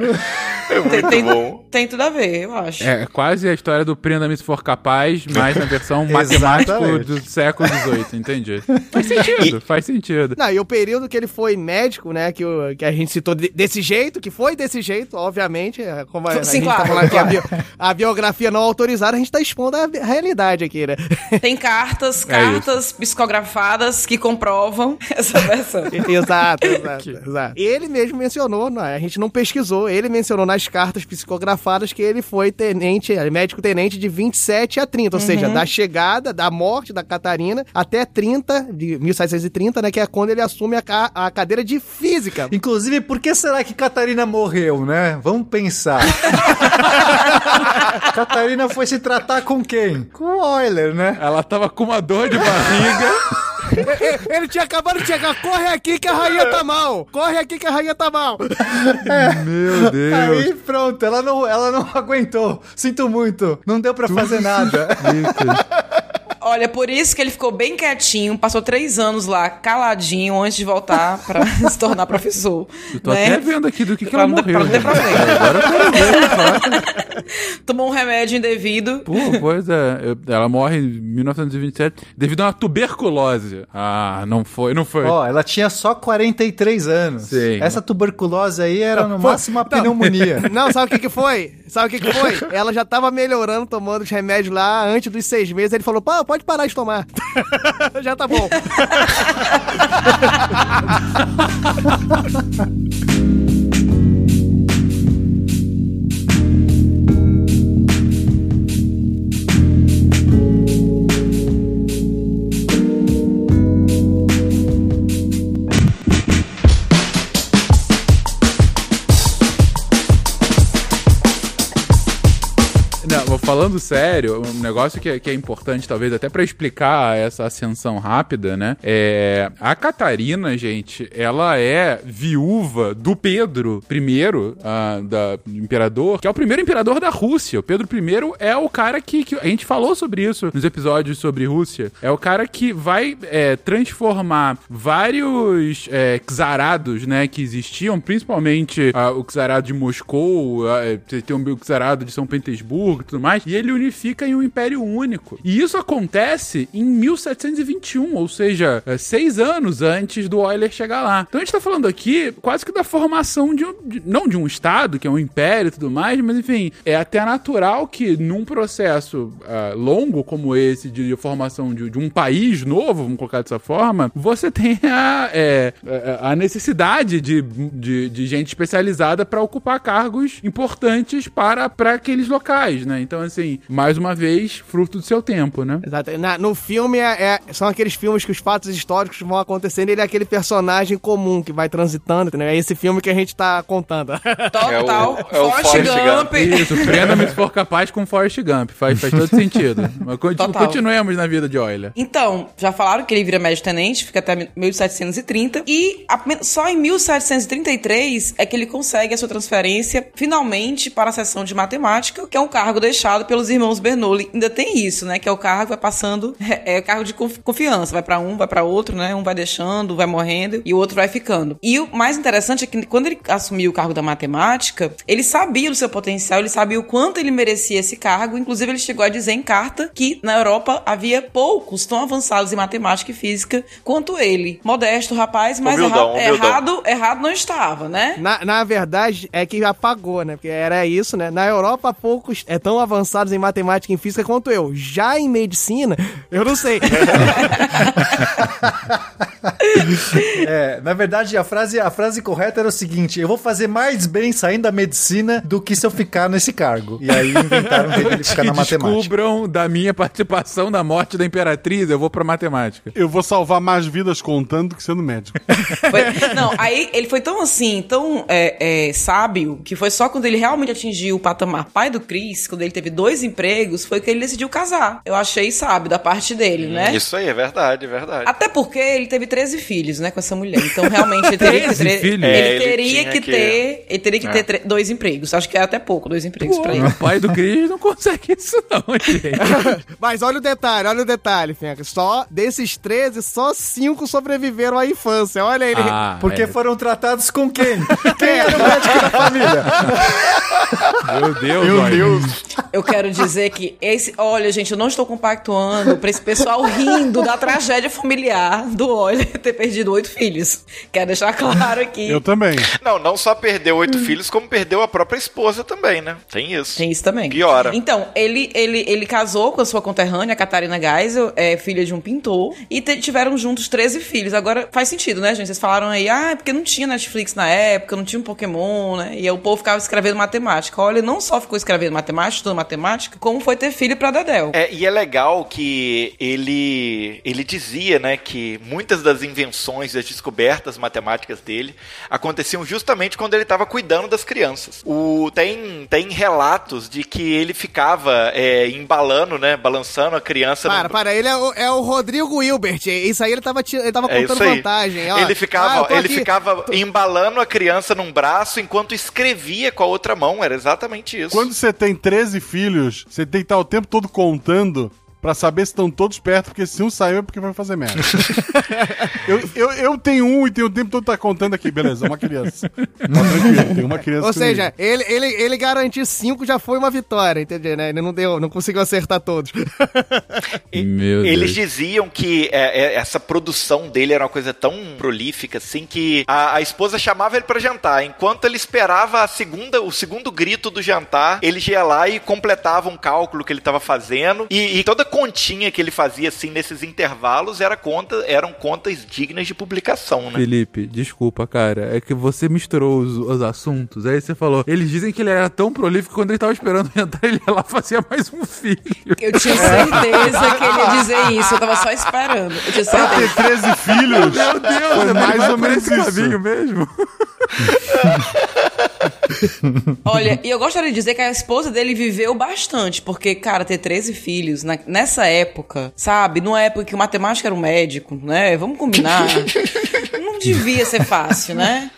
É Tem, muito tem- bom. tem tudo a ver, eu acho. É quase a história do Prenda-me se for capaz, mas na versão matemático Exatamente. do século XVIII, entendi. Faz sentido, faz sentido. Não, e o período que ele foi médico, né, que, o- que a gente citou de- desse jeito, que foi desse jeito, obviamente, é, como a, a Sim, gente claro, tá falando que a, bio- a biografia não autorizada, a gente tá expondo a realidade aqui, né? Tem cartas, É cartas psicografadas que comprovam essa versão. exato, exato, exato. Ele mesmo mencionou, não, é, a gente não pesquisou, ele mencionou nas cartas psicografadas que ele foi tenente, é, médico tenente de 27 a 30, ou seja, da chegada, da morte da Catarina até 30, de 1730, né, que é quando ele assume a, ca- a cadeira de física. Inclusive, por que será que Catarina morreu, né? Vamos pensar. Catarina foi se tratar com quem? Com o Euler, né? Ela tava com uma dor de barriga. Ele tinha acabado de chegar. Corre aqui que a rainha tá mal. Corre aqui que a rainha tá mal. Meu Deus. Aí pronto, ela não, ela não aguentou. Sinto muito. Não deu pra fazer nada. Olha, por isso que ele ficou bem quietinho, passou três anos lá, caladinho, antes de voltar pra se tornar professor. Eu tô né? até vendo aqui do que, que Pra ela não- morreu. pra não ter né? problema. Agora eu quero ver. claro. Tomou um remédio indevido. Pô, pois é. Eu- Ela morre em 1927 devido a uma tuberculose. Ah, não foi, não foi. Ó, ela tinha só 43 anos. Sim. Essa tuberculose aí era no máximo uma pneumonia. Não, sabe o que que foi? Sabe o que, que foi? Ela já tava melhorando, tomando os remédios lá antes dos seis meses. Ele falou, pô, pode parar de tomar. já tá bom. falando sério, um negócio que é, que é importante, talvez, até pra explicar essa ascensão rápida, né? É. A Catarina, gente, ela é viúva do Pedro I, ah, da, do imperador, que é o primeiro imperador da Rússia. O Pedro I é o cara que, que- A gente falou sobre isso nos episódios sobre Rússia. É o cara que vai é, transformar vários é, czarados, né, que existiam, principalmente ah, o czarado de Moscou, ah, é, você tem o czarado de São Petersburgo e tudo mais, e ele unifica em um império único. E isso acontece em 1721, ou seja, é, seis anos antes do Euler chegar lá. Então a gente tá falando aqui quase que da formação de um, de- não de um estado, que é um império e tudo mais, mas enfim, é até natural que num processo ah, longo como esse de formação de, de um país novo, vamos colocar dessa forma, você tenha é, é, a necessidade de, de, de gente especializada para ocupar cargos importantes para, para aqueles locais, né? Então, assim, mais uma vez, fruto do seu tempo, né? Exato. Na- no filme, é, é- são aqueles filmes que os fatos históricos vão acontecendo e ele é aquele personagem comum que vai transitando, entendeu? É esse filme que a gente tá contando. Total. É o- é o Forrest Forrest Gump. Isso, prenda-me se for capaz com Forrest Gump. Faz, faz todo sentido. Mas continu- continuemos na vida de Euler. Então, já falaram que ele vira médio-tenente, fica até 1730. E apenas- só em 1733 é que ele consegue a sua transferência, finalmente, para a seção de matemática, que é um cargo deixado pelos irmãos Bernoulli. Ainda tem isso, né? Que é o cargo que vai passando, é, é cargo de conf- confiança. Vai para um, vai para outro, né? Um vai deixando, vai morrendo e o outro vai ficando. E o mais interessante é que quando ele assumiu o cargo da matemática, ele sabia do seu potencial, ele sabia o quanto ele merecia esse cargo. Inclusive, ele chegou a dizer em carta que na Europa havia poucos tão avançados em matemática e física quanto ele. Modesto, rapaz, mas Humildão, erra- humildão. errado, errado não estava, né? Na, na verdade, é que apagou, né? Porque era isso, né? Na Europa, poucos é tão avançados em matemática e física quanto eu. Já em medicina, eu não sei. É, na verdade, a frase, a frase correta era o seguinte: eu vou fazer mais bem saindo da medicina do que se eu ficar nesse cargo. E aí inventaram jeito dele ficar na matemática. descubram da minha participação na morte da Imperatriz, eu vou pra matemática. Eu vou salvar mais vidas contando do que sendo médico. Foi- não, aí ele foi tão assim, tão é, é, sábio, que foi só quando ele realmente atingiu o patamar pai do Chris, quando ele teve dois empregos, foi que ele decidiu casar. Eu achei sábio da parte dele, né? Isso aí, é verdade, é verdade. Até porque ele teve 13 filhos, né, com essa mulher. Então, realmente, ele teria que 13 ter. filhos? Ele, É, ele teria que, que- ter. Ele teria que ter tre- dois empregos. Acho que é até pouco, dois empregos pra ele. O pai do Cris não consegue isso não, gente. Mas olha o detalhe, olha o detalhe, Fenca. Só desses 13, só 5 sobreviveram à infância. Olha ele. Ah, Porque é. foram tratados com quem? Quem era o médico da família? Meu Deus, Meu olha. Deus. Eu quero dizer que esse. Olha, gente, eu não estou compactuando pra esse pessoal rindo da tragédia familiar do Olha ter perdido oito filhos. Quero deixar claro aqui. Eu também. Não, não só perdeu oito filhos, como perdeu a própria esposa também, né? Tem isso. Tem isso também. Piora. Então, ele, ele, ele casou com a sua conterrânea, a Catarina Geisel, é filha de um pintor, e tiveram juntos 13 filhos. Agora, faz sentido, né, gente? Vocês falaram aí, ah, é porque não tinha Netflix na época, não tinha um Pokémon, né? E aí o povo ficava escrevendo matemática. Olha, não só ficou escrevendo matemática, estudando matemática, como foi ter filho pra Dedel. É, e é legal que ele, ele dizia, né, que muitas das invenções, das descobertas matemáticas dele aconteciam justamente quando ele estava cuidando das crianças. O, tem, tem relatos de que ele ficava é, embalando, né, balançando a criança. Para, no- para, ele é o, é o Rodrigo Hilbert. Isso aí ele tava, ti- ele tava É contando isso aí. vantagem. ó. Ele ficava, Ah, tô ele aqui- ficava embalando a criança num braço enquanto escrevia com a outra mão. Era exatamente isso. Quando você tem 13 filhos, você tem que estar o tempo todo contando pra saber se estão todos perto, porque se um saiu é porque vai fazer merda. eu, eu, eu tenho um e tenho o tempo todo tá contando aqui, beleza, uma criança. Tá tranquilo, tem uma criança Ou seja, ele, ele, ele garantir cinco já foi uma vitória, entendeu? Né? Ele não deu, não conseguiu acertar todos. E- Meu Eles Deus. diziam que é, é, essa produção dele era uma coisa tão prolífica, assim, que a, a esposa chamava ele pra jantar. Enquanto ele esperava a segunda, o segundo grito do jantar, ele ia lá e completava um cálculo que ele tava fazendo. E, e toda continha que ele fazia, assim, nesses intervalos, era conta, eram contas dignas de publicação, né? Felipe, desculpa, cara. É que você misturou os, os assuntos. Aí você falou. Eles dizem que ele era tão prolífico que quando ele tava esperando entrar, ele ia lá fazia mais um filho. Eu tinha certeza que ele ia dizer isso. Eu tava só esperando. Eu tinha Pra ter certeza. 13 filhos. Meu Deus, Foi ele mais ou menos esse isso. caminho mesmo. Olha, e eu gostaria de dizer que a esposa dele viveu bastante, porque, cara, ter 13 filhos na- nessa época, sabe? Numa época que o matemático era um médico, né? Vamos combinar. Não devia ser fácil, né?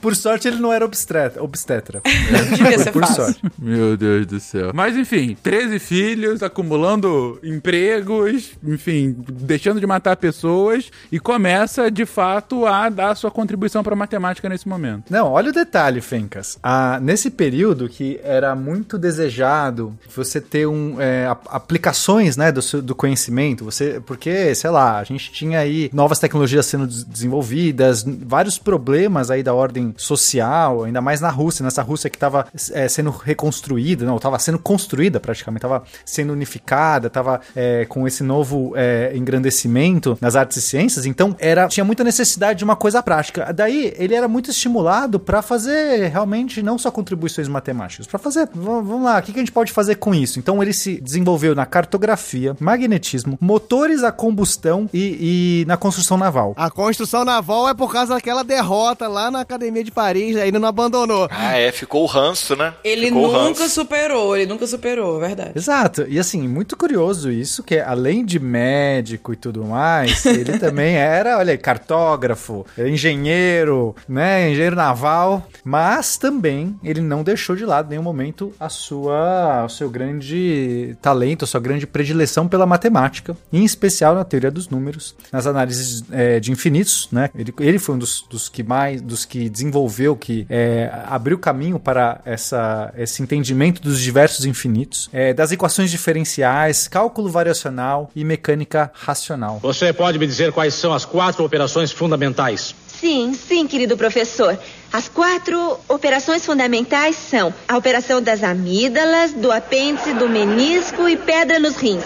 Por sorte, ele não era obstetra. obstetra. Não devia ser Por fácil. sorte. Meu Deus do céu. Mas enfim, 13 filhos, acumulando empregos, enfim, deixando de matar pessoas e começa de fato a dar sua contribuição para matemática nesse momento. Não, olha o detalhe, Fencas. Ah, nesse período que era muito desejado você ter um, é, ap- aplicações né, do, seu- do conhecimento, você, porque, sei lá, a gente tinha aí novas tecnologias sendo des- desenvolvidas, vários problemas aí da ordem social, ainda mais na Rússia, nessa Rússia que estava sendo reconstruída, não, estava sendo construída praticamente, estava sendo unificada, estava com esse novo é, engrandecimento nas artes e ciências, então era tinha muita necessidade de uma coisa prática. Daí ele era muito estimulado para fazer realmente não só contribuições matemáticas, para fazer, vamos lá, o que, que a gente pode fazer com isso? Então ele se desenvolveu na cartografia, magnetismo, motores a combustão e, e na construção naval. A construção naval é por causa daquela derrota lá na Academia de Paris, ele não abandonou. Ah, é, ficou o ranço, né? Ele ficou nunca superou, ele nunca superou, é verdade. Exato. E assim, muito curioso isso, que além de médico e tudo mais, ele também era, olha, aí, cartógrafo, engenheiro, né, engenheiro naval, mas também ele não deixou de lado em nenhum momento a sua, o seu grande talento, a sua grande predileção pela matemática, em especial na teoria dos números, nas análises eh, de infinitos, né? Ele, ele foi um dos, dos que mais, dos que desenvolveu, que eh, abriu caminho para essa, esse entendimento dos diversos infinitos, eh, das equações diferenciais, cálculo variacional e mecânica racional. Você pode me dizer quais são as quatro operações fundamentais? Sim, sim, querido professor. As quatro operações fundamentais são a operação das amígdalas, do apêndice, do menisco e pedra nos rins.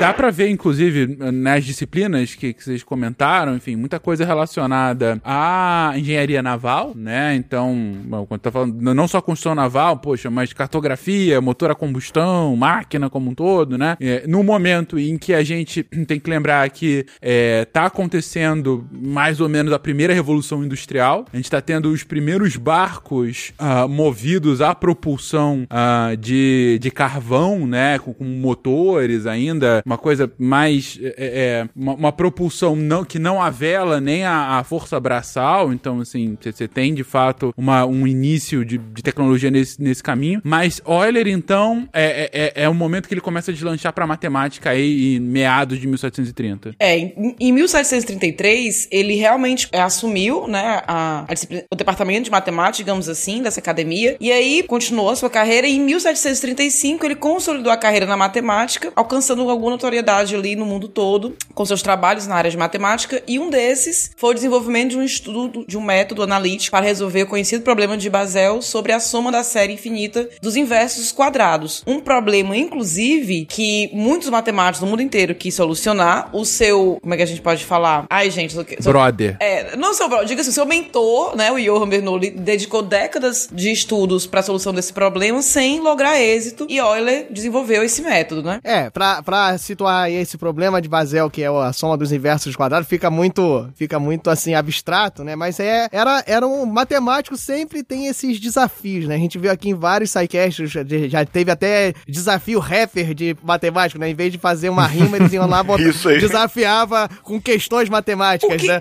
Dá pra ver, inclusive, nas disciplinas que, que vocês comentaram, enfim, muita coisa relacionada à engenharia naval, né? Então, quando tá falando, não só construção naval, poxa, mas cartografia, motor a combustão, máquina como um todo, né? É, no momento em que a gente tem que lembrar que é, tá acontecendo mais ou menos a primeira revolução industrial, a gente tá tendo os primeiros barcos ah, movidos à propulsão ah, de, de carvão, né? Com, com motores ainda, uma coisa mais. É, é, uma, uma propulsão não, que não a vela nem a, a força braçal. Então, assim, você tem de fato uma, um início de, de tecnologia nesse, nesse caminho. Mas Euler, então, é, é, é o momento que ele começa a deslanchar pra matemática aí em meados de 1730. É, em, em 1733, ele realmente é, assumiu, né, a, a o departamento de matemática, digamos assim, dessa academia, e aí continuou a sua carreira, e em 1735 ele consolidou a carreira na matemática, alcançando alguma notoriedade ali no mundo todo, com seus trabalhos na área de matemática, e um desses foi o desenvolvimento de um estudo, de um método analítico para resolver o conhecido problema de Basel sobre a soma da série infinita dos inversos quadrados. Um problema, inclusive, que muitos matemáticos do mundo inteiro quis solucionar. O seu. Como é que a gente pode falar? Ai, gente. sou- sou- Brother. É, não sou brother, diga assim, seu mentor, né, o Johan Bernoulli, dedicou décadas de estudos para a solução desse problema sem lograr êxito e Euler desenvolveu esse método, né? É, pra, pra situar esse problema de Basel, que é a soma dos inversos quadrados, fica muito, fica muito assim abstrato, né? Mas é, era, era um matemático sempre tem esses desafios, né? A gente viu aqui em vários sidecasts, já, já teve até desafio rapper de matemático, né? Em vez de fazer uma rima, eles iam lá botar, Isso aí. desafiava com questões matemáticas, que- né?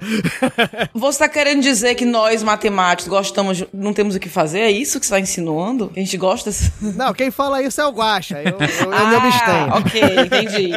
Você tá querendo dizer que nós, matemáticos, gostamos, não temos o que fazer? É isso que você tá insinuando? Que a gente gosta? desse- Não, quem fala isso é o Guaxa. Eu, eu, eu me abstenho. Ah, ok, entendi.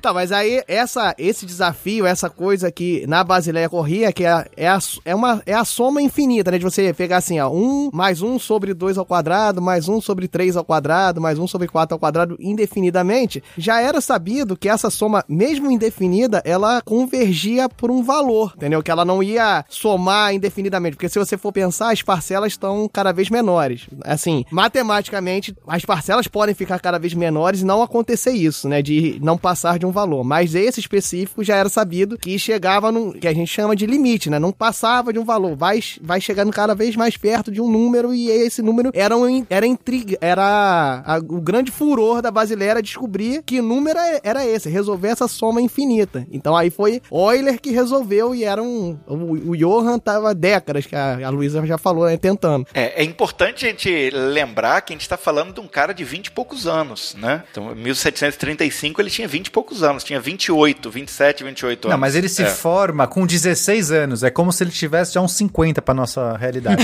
Tá, mas aí essa, esse desafio, essa coisa que na Basileia corria, que é, é, a, é, uma, é a soma infinita, né? De você pegar assim, ó, 1 mais 1 sobre 2 ao quadrado, mais 1 sobre 3 ao quadrado, mais 1 sobre 4 ao quadrado indefinidamente. Já era sabido que essa soma, mesmo indefinida, ela convergia por um valor, entendeu? Que ela não ia somar indefinidamente. Porque se você for pensar, as parcelas estão cada vez menores. Assim, matematicamente, as parcelas podem ficar cada vez menores e não acontecer isso, né? De não passar de um valor. Mas esse específico já era sabido que chegava num. que a gente chama de limite, né? Não passava de um valor. Vai, vai chegando cada vez mais perto de um número e esse número era, um, era intriga. Era a- o grande furor da Basileia descobrir que número é- era esse, resolver essa soma infinita. Então aí foi Euler que resolveu e era um. O, o Johann tava décadas, que a, a Luísa já falou, né, tentando. É, é importante a gente lembrar que a gente está falando de um cara de 20 e poucos anos, né? Então, em 1735 ele tinha 20 e poucos anos, tinha 28, 27, 28 anos. Não, mas ele se É. forma com 16 anos. É como se ele tivesse já uns 50 pra nossa realidade.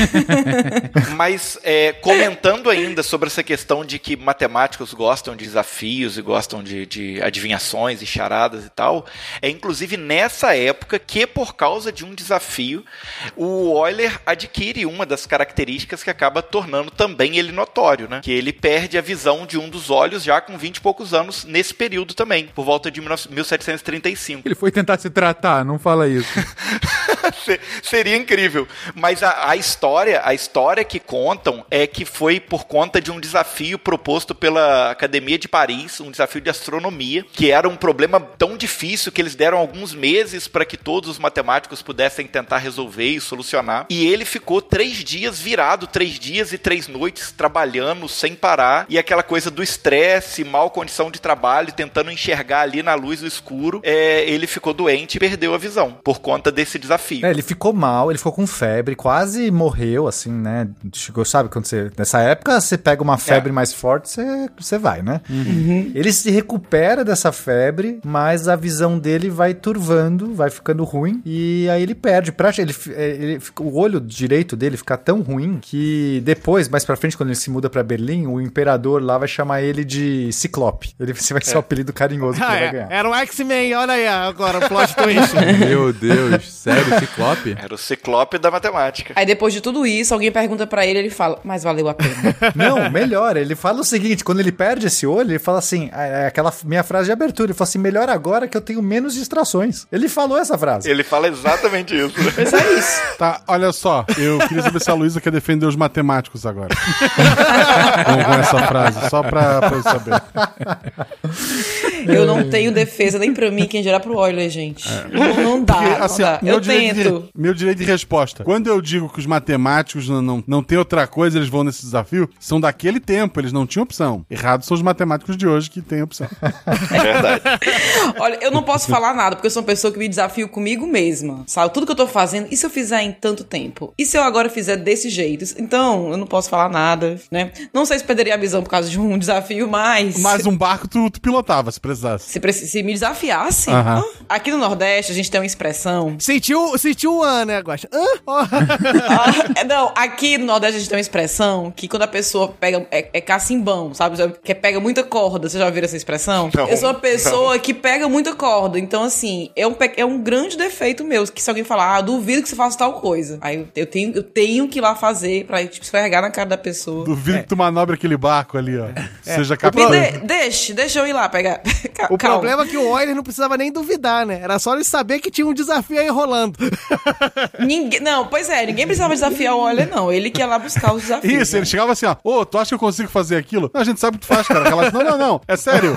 Mas é, comentando ainda sobre essa questão de que matemáticos gostam de desafios e gostam de, de adivinhações e charadas e tal, é inclusive nessa época que, por causa de um desafio, o Euler adquire uma das características que acaba tornando também ele notório, né? Que ele perde a visão de um dos olhos já com 20 e poucos anos nesse período também, por volta de 19- 1735. Ele foi tentar se tratar, não fala isso. Se- Seria incrível. Mas a, a história, a história que contam é que foi por conta de um desafio proposto pela Academia de Paris, um desafio de astronomia, que era um problema tão difícil que eles deram alguns meses para que todos os matemáticos pudessem tentar resolver e solucionar. E ele ficou três dias virado, três dias e três noites trabalhando sem parar. E aquela coisa do estresse, mal condição de trabalho, tentando enxergar ali na luz do escuro, é, ele ficou doente e perdeu a visão por conta desse desafio. É, ele ficou mal, ele ficou com febre, quase morreu, assim, né? Chegou, sabe, quando você. Nessa época, você pega uma febre mais forte, você, você vai, né? Ele se recupera dessa febre, mas a visão dele vai turvando, vai ficando ruim, e aí ele perde. Pra, ele, é, ele, o olho direito dele fica tão ruim que depois, mais pra frente, quando ele se muda pra Berlim, o imperador lá vai chamar ele de Ciclope. Ele vai ser o apelido carinhoso que Ah, ele vai é, ganhar. era o X-Men, olha aí agora o plot twist. Meu Deus, sério, Ciclope? Era o ciclope da matemática. Aí depois de tudo isso, alguém pergunta pra ele, ele fala, mas valeu a pena. Não, melhor. Ele fala o seguinte: quando ele perde esse olho, ele fala assim: é é aquela minha frase de abertura. Ele fala assim: melhor agora que eu tenho menos distrações. Ele falou essa frase. Ele fala exatamente isso. Mas é isso. Tá, olha só, eu queria saber se a Luísa quer defender os matemáticos agora. com, com essa frase, só pra, pra eu saber. Eu não tenho defesa nem pra mim, quem dirá pro Euler, gente. Não, não dá, Porque, não assim, dá. meu Eu direito, tento. de, meu direito de resposta. Quando eu digo que os matemáticos não, não, não tem outra coisa, eles vão nesse desafio, são daquele tempo, eles não tinham opção. Errados são os matemáticos de hoje que têm opção. É verdade. Olha, eu não posso falar nada, porque eu sou uma pessoa que me desafio comigo mesma. Sabe? Tudo que eu tô fazendo, e se eu fizer em tanto tempo? E se eu agora fizer desse jeito? Então, eu não posso falar nada, né? Não sei se perderia a visão por causa de um desafio, mas. Mas um barco tu, tu pilotava, se precisasse. Se, se me desafiasse. Ah, Aqui no Nordeste, a gente tem uma expressão. sentiu, sentiu o ano, né, Guaxa? Ah, não, aqui no Nordeste a gente tem uma expressão que quando a pessoa pega. É, é cacimbão, sabe? Que pega muita corda. Vocês já ouviram essa expressão? Não, eu sou uma pessoa que pega muita corda. Então, assim, é um, é um grande defeito meu. Que se alguém falar, ah, duvido que você faça tal coisa. Aí eu, tenho, eu tenho que ir lá fazer pra tipo, esfregar na cara da pessoa. Duvido que tu manobre aquele barco ali, ó. Seja Me capaz. de, deixa, deixa eu ir lá pegar. Ca- O problema é que o Euler não precisava nem duvidar, né? Era só ele saber que tinha um desafio aí rolando. Ninguém, não, pois é, ninguém precisava desafiar o Euler, não. Ele que ia lá buscar os desafios. Isso, né? ele chegava assim, ó. Ô, tu acha que eu consigo fazer aquilo? Não, a gente sabe que tu faz, cara. Relaxa. Não, não, não. É sério.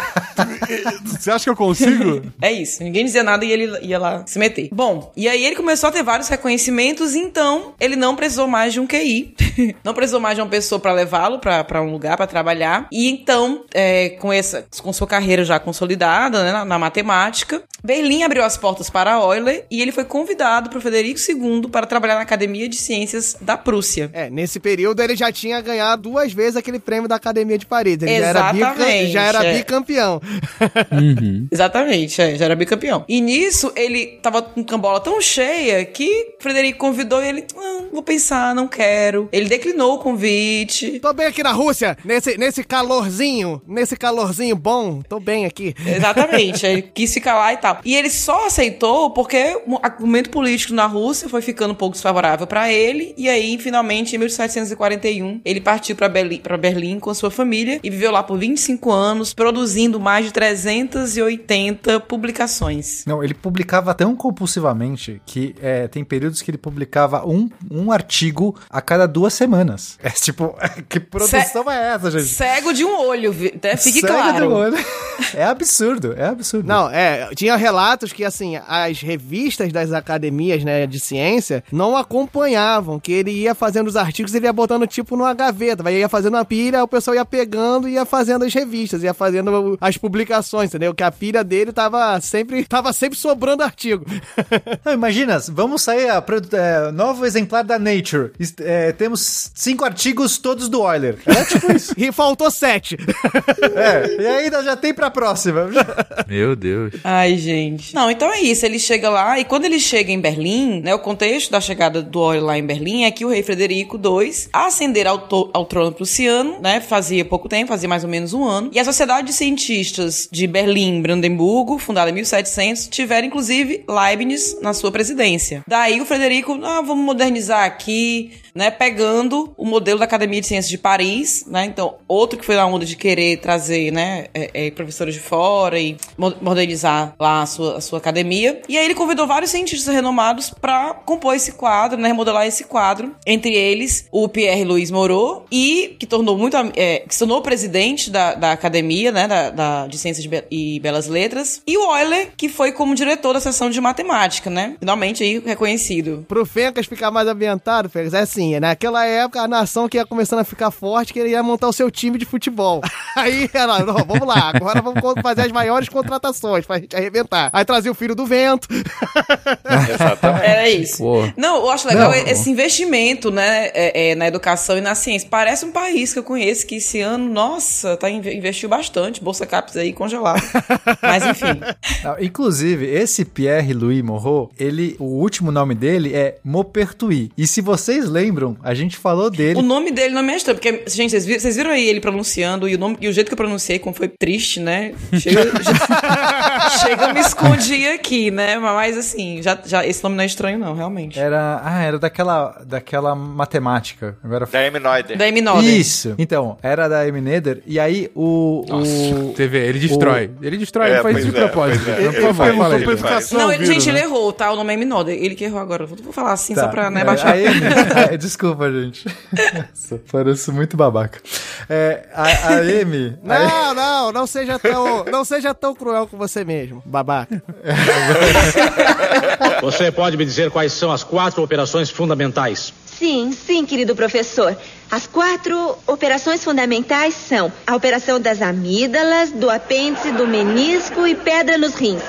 Você acha que eu consigo? É isso, ninguém dizia nada e ele ia lá se meter. Bom, e aí ele começou a ter vários reconhecimentos, então ele não precisou mais de um QI, não precisou mais de uma pessoa pra levá-lo pra pra um lugar pra trabalhar. E Então, é, com essa, com sua carreira já consolidada né, na, na matemática, Berlim abriu as portas para Euler e ele foi convidado por Frederico II para trabalhar na Academia de Ciências da Prússia. É, nesse período ele já tinha ganhado duas vezes aquele prêmio da Academia de Paris. Ele já era, bica- Exatamente, já era é. bicampeão. Exatamente, é, já era bicampeão. E nisso, ele tava com cambola tão cheia que Frederico convidou e ele, ah, vou pensar, não quero. Ele declinou o convite. Tô bem aqui na Rússia, nesse, nesse calorzinho, nesse calorzinho bom, tô bem aqui. Exatamente, ele quis ficar lá e tal. E ele só aceitou porque o argumento político na Rússia foi ficando um pouco desfavorável pra ele. E aí, finalmente, em 1741, ele partiu pra Berlim, Berlim com sua família e viveu lá por 25 anos, produzindo mais de 380 publicações. Não, ele publicava tão compulsivamente que é, tem períodos que ele publicava um, um artigo a cada duas semanas. É tipo, que produção é essa, gente? Cego de um olho, até fique Cega claro. do olho. É absurdo, é absurdo. Não, é, tinha relatos que, assim, as revistas das academias, né, de ciência não acompanhavam, que ele ia fazendo os artigos, ele ia botando, tipo, numa gaveta, ia fazendo uma pilha, o pessoal ia pegando e ia fazendo as revistas, ia fazendo as publicações, entendeu? Que a pilha dele tava sempre, tava sempre sobrando artigo. Não, imagina, vamos sair a é, novo exemplar da Nature. É, temos cinco artigos todos do Euler. É tipo isso. e faltou sete. É, e ainda já tem pra próxima. Meu Deus. Ai, gente. Não, então é isso. Ele chega lá e quando ele chega em Berlim, né, o contexto da chegada do Euler lá em Berlim é que o rei Frederico II ascendera ao, ao trono prussiano, né, fazia pouco tempo, fazia mais ou menos um ano, e a Sociedade de Cientistas de Berlim, Brandemburgo, fundada em 1700, tiveram inclusive Leibniz na sua presidência. Daí o Frederico, ah, vamos modernizar aqui, né, pegando o modelo da Academia de Ciências de Paris, né, então outro que foi na onda de querer trazer, né, é, é, professores de fora e mo- modernizar lá a sua, a sua academia. E aí ele convidou vários cientistas renomados para compor esse quadro, né, remodelar esse quadro. Entre eles, o Pierre Louis Moreau e que tornou muito, é, que se tornou presidente da, da academia, né, da, da- de Ciências Be- e Belas Letras. E o Euler, que foi como diretor da seção de matemática, né, finalmente aí reconhecido. Pro Fencas ficar mais ambientado, Fencas, é assim, naquela época a nação que ia começando a ficar forte, que ele ia montar o seu time de futebol. Aí ela, vamos lá, agora vamos fazer as maiores contratações pra gente arrebentar. Aí trazia o filho do vento. Exatamente. É isso. Pô. Não, eu acho legal Não. esse investimento, né, é, é, na educação e na ciência. Parece um país que eu conheço que esse ano, nossa, tá inve- investiu bastante, bolsa caps aí congelado. Mas enfim. Não, inclusive, esse Pierre Louis Moreau, ele, o último nome dele é Maupertuis. E se vocês lembram, a gente falou dele. O nome dele não me é estranho, porque, gente, vocês viram, vocês viram aí ele pronunciando e o nome e o jeito que eu pronunciei, como foi triste, né? Chega, chega eu me escondi aqui, né? Mas assim, já, já, esse nome não é estranho, não, realmente. Era, ah, era daquela, daquela matemática. Agora Da M. Noether. Da M. Noder. Isso. Então, era da M. Neder. E aí o. o Você vê, ele destrói. Ele destrói, É, ele faz isso de é, propósito. é. Ele ficar só Não, ele, gente, né? ele errou, tá? O nome é M. Noder. Ele que errou agora. Vou falar assim Tá. só pra né, É, baixar. a Amy- é, desculpa, gente. Nossa, Pareço muito babaca. É, a, a a- Não, não, não seja tão, não seja tão cruel com você mesmo, babaca. Você pode me dizer quais são as quatro operações fundamentais? Sim, sim, querido professor. As quatro operações fundamentais são a operação das amígdalas, do apêndice, do menisco e pedra nos rins.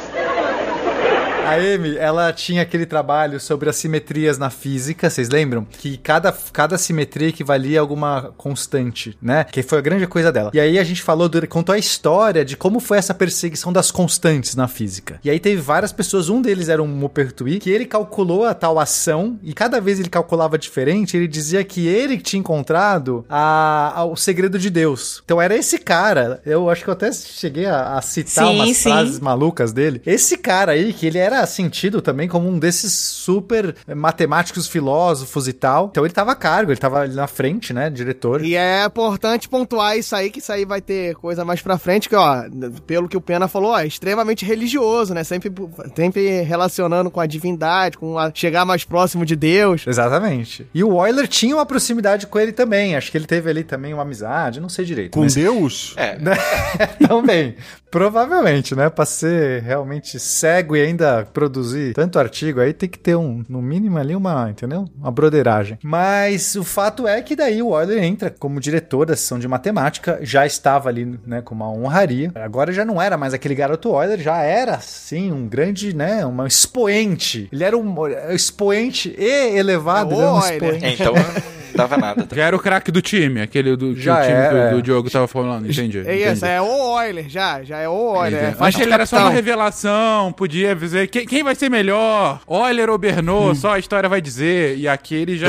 A Amy, ela tinha aquele trabalho sobre as simetrias na física, vocês lembram? Que cada, cada simetria equivalia a alguma constante, né? Que foi a grande coisa dela. E aí a gente falou, do- contou a história de como foi essa perseguição das constantes na física. E aí teve várias pessoas, um deles era um Maupertuis, que ele calculou a tal ação, e cada vez ele calculava diferente, ele dizia que ele tinha encontrado a, a- o segredo de Deus. Então era esse cara, eu acho que eu até cheguei a, a citar Sim, umas sim. frases malucas dele. Esse cara aí, que ele era sentido também como um desses super eh, matemáticos, filósofos e tal. Então ele tava a cargo, ele tava ali na frente, né, diretor. E é importante pontuar isso aí, que isso aí vai ter coisa mais pra frente, que, ó, pelo que o Pena falou, ó, é extremamente religioso, né? Sempre, sempre relacionando com a divindade, com a chegar mais próximo de Deus. Exatamente. E o Euler tinha uma proximidade com ele também. Acho que ele teve ali também uma amizade, não sei direito. Com mas- Deus? É. Também. Provavelmente, né? Pra ser realmente cego e ainda produzir tanto artigo aí, tem que ter um, no mínimo ali uma, entendeu? Uma broderagem. Mas o fato é que daí o Euler entra como diretor da sessão de matemática, já estava ali, né, com uma honraria. Agora já não era mais aquele garoto Euler, já era, sim, um grande, né, um expoente. Ele era um expoente e elevado, É, ele era um expoente. Então dava nada. Já era o craque do time, aquele do, que Já o time era, do, do é. Diogo tava falando, entendi. É isso, é o Euler, já, já é o Euler. É, de ele era só uma revelação, podia dizer quem, quem vai ser melhor, Euler ou Bernot, só a história vai dizer. E aqui ele já,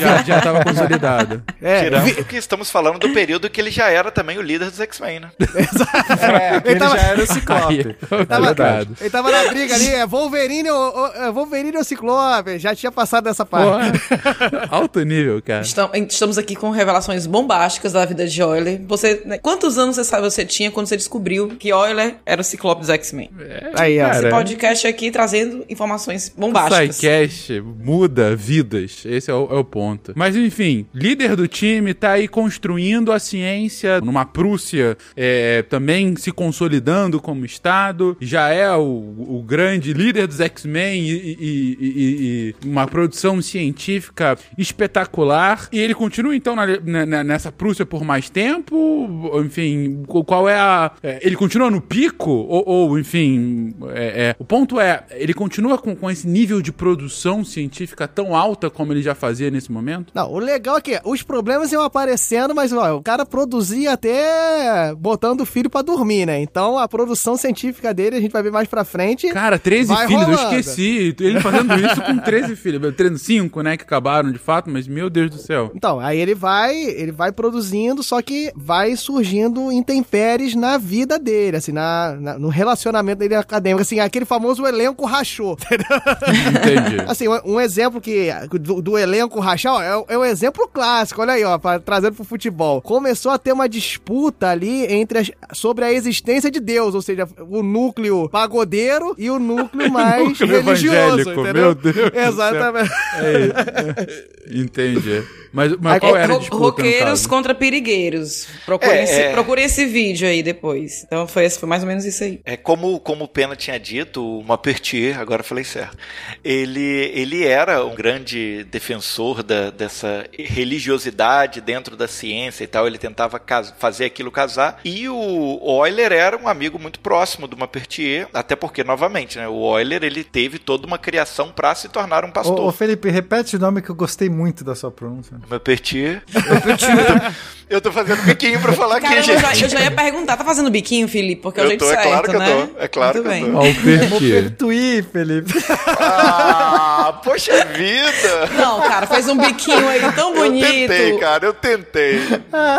já, já tava consolidado. É, Tirando vi- que estamos falando do período que ele já era também o líder dos X-Men, né? É, aquele tava- já era o Ciclope. tá tava, verdade. ele tava na briga ali, é Wolverine ou, ou- é Wolverine ou Ciclope, já tinha passado dessa parte. Porra, alto nível, cara. Estamos aqui com revelações bombásticas da vida de Euler. Você, né, quantos anos você sabe você tinha quando você descobriu que Euler era o Ciclope dos X-Men? Aí, ó. Cara, Esse podcast aqui trazendo informações bombásticas. Psycast muda vidas, esse é o, é o ponto. Mas enfim, líder do time tá aí construindo a ciência numa Prússia, é, também se consolidando como Estado, já é o, o grande líder dos X-Men e- e- e- e uma produção científica espetacular. E ele continua então na- na- nessa Prússia por mais tempo? Enfim, qu- qual é a. é, ele continua no pico? Ou, ou, enfim, é, é, o ponto é, ele continua com, com esse nível de produção científica tão alta como ele já fazia nesse momento? Não, o legal é que os problemas iam aparecendo, mas ó, o cara produzia até botando o filho pra dormir, né? Então a produção científica dele, a gente vai ver mais pra frente. Cara, 13 Vai filhos, eu rolando. esqueci. Ele fazendo isso com 13 filhos. 5, né, que acabaram de fato, mas meu Deus do céu. Então, aí ele vai, ele vai produzindo, só que vai surgindo intempéries na vida dele, assim, na, na- no relacionamento dele acadêmico, assim, aquele famoso elenco rachou? Entendi. Assim, um, um exemplo que do, do elenco rachar, ó, é, é o exemplo clássico, olha aí, ó, pra, trazendo pro futebol. Começou a ter uma disputa ali entre as, sobre a existência de Deus, ou seja, o núcleo pagodeiro e o núcleo mais Núcleo religioso, meu Deus. Exatamente. É, entendi. 觉。Mas, mas Aí, qual É, era a ro- disputa, no roqueiros contra perigueiros. Procurem, É, esse, é. procurem esse vídeo aí depois. Então foi, foi mais ou menos isso aí. É como, como o Pena tinha dito, o Maupertier, agora eu falei certo, ele, ele era um grande defensor da, dessa religiosidade dentro da ciência e tal, ele tentava fazer aquilo casar, e o Euler era um amigo muito próximo do Maupertier, até porque, novamente, né, o Euler ele teve toda uma criação para se tornar um Ô, pastor. ô, Felipe, repete o nome que eu gostei muito da sua pronúncia. Maupertier. eu tô fazendo biquinho pra falar aqui, Caramba, eu já, gente. eu já ia perguntar, tá fazendo biquinho, Felipe? Porque é o Eu jeito tô, é certo, claro que eu né? tô, é claro Muito que eu bem. tô. Alpertier. Pertuí, Felipe. Ah, poxa vida! Não, cara, fez um biquinho aí tão bonito. Eu tentei, cara, eu tentei.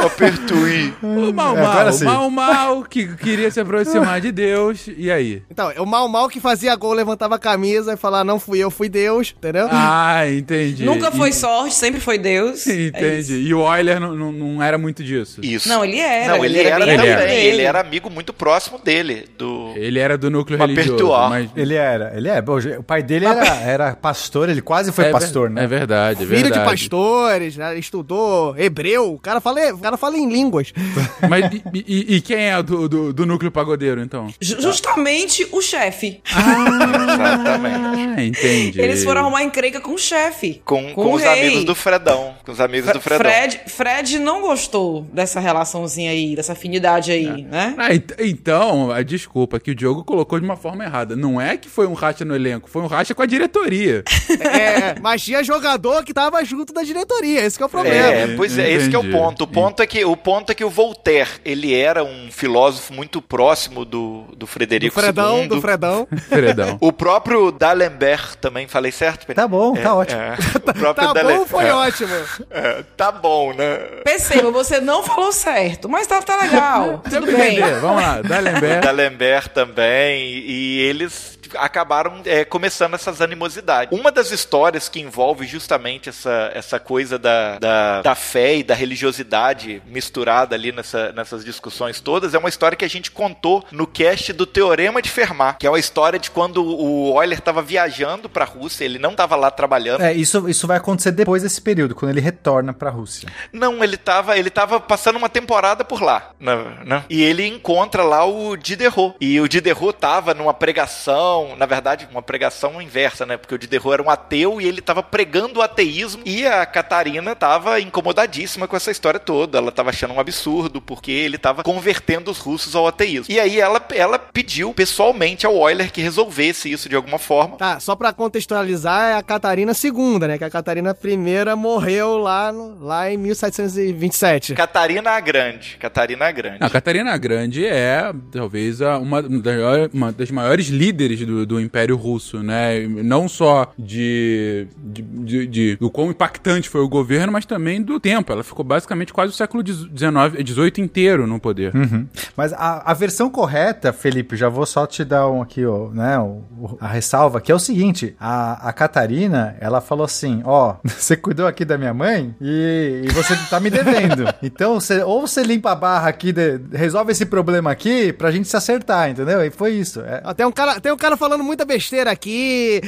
Apertui. O Mal É, Mal, agora o. Mal Mal, que queria se aproximar de Deus, e aí? Então, é o mal mal que fazia gol, levantava a camisa e falava, não fui eu, fui Deus, entendeu? Ah, entendi. Nunca foi E- sorte, sempre foi Deus. É isso. Entendi. e o Euler não, não, não era muito disso. Isso. Não, ele era. Não, ele, era, bem também. amigo Ele, era amigo muito próximo dele. Do... Ele era do núcleo Uma religioso. pertuar. Mas... Ele era, ele é. Bom, O pai dele era, era pastor, ele quase foi é, pastor, ver- né? É verdade, é Filho verdade. de pastores, né? estudou hebreu, o cara fala, o cara fala em línguas. Mas e, e- e quem é do, do, do núcleo pagodeiro, então? Ju- Justamente o chefe. Exatamente. Ah, entendi. Eles foram arrumar encrenca com o chefe. Com, com, o os rei. amigos do Fredão. Com os amigos do Fredão. Fred, Fred não gostou dessa relaçãozinha aí, dessa afinidade aí, né? Ah, ent- então, a desculpa que o Diogo colocou de uma forma errada. Não é que foi um racha no elenco, foi um racha com a diretoria. É, mas tinha jogador que tava junto da diretoria, esse que é o problema. É, pois é, esse que é o Entendi. ponto. O ponto é que o ponto é que o Voltaire, ele era um filósofo muito próximo do, do Do Frederico Fredão, II. do Fredão. Fredão. O próprio D'Alembert também, falei certo? Pedro? Tá bom, É, tá ótimo. é. O próprio Tá bom, foi é, ótimo. É, tá bom, né? Perceba, você não falou certo, mas tá, tá legal. Tudo bem. entender. Vamos lá, D'Alembert. D'Alembert também, e eles acabaram é, começando essas animosidades. Uma das histórias que envolve justamente essa, essa coisa da, da, da fé e da religiosidade misturada ali nessa, nessas discussões todas é uma história que a gente contou no cast do Teorema de Fermat, que é uma história de quando o Euler estava viajando para a Rússia, ele não estava lá trabalhando. É, isso, isso vai acontecer depois desse período, quando ele retorna pra Rússia. Não, ele estava ele tava passando uma temporada por lá, né? né? E ele encontra lá o Diderot. E o Diderot tava numa pregação, na verdade, uma pregação inversa, né? Porque o Diderot era um ateu e ele tava pregando o ateísmo e a Catarina tava incomodadíssima com essa história toda. Ela tava achando um absurdo porque ele tava convertendo os russos ao ateísmo. E aí ela, ela pediu pessoalmente ao Euler que resolvesse isso de alguma forma. Tá, só pra contextualizar, é a Catarina II, né? Que a Catarina I morreu lá, no, lá em 1727. Catarina a Grande. Catarina a Grande. A Catarina a Grande é, talvez, a- uma das maiores, uma das maiores líderes do, do Império Russo, né? Não só de, de, de- de- do quão impactante foi o governo, mas também do tempo. Ela ficou basicamente quase o século XIX, XVIII inteiro no poder. Uhum. Mas a, a versão correta, Felipe, já vou só te dar um aqui, ó, né, o- o- a ressalva, que é o seguinte, a, a Catarina, ela falou assim, ó, você cuidou aqui da minha mãe e, e você tá me devendo. Então, você, ou você limpa a barra aqui, de- resolve esse problema aqui pra gente se acertar, entendeu? E foi isso. É, tem, um cara, tem um cara falando muita besteira aqui.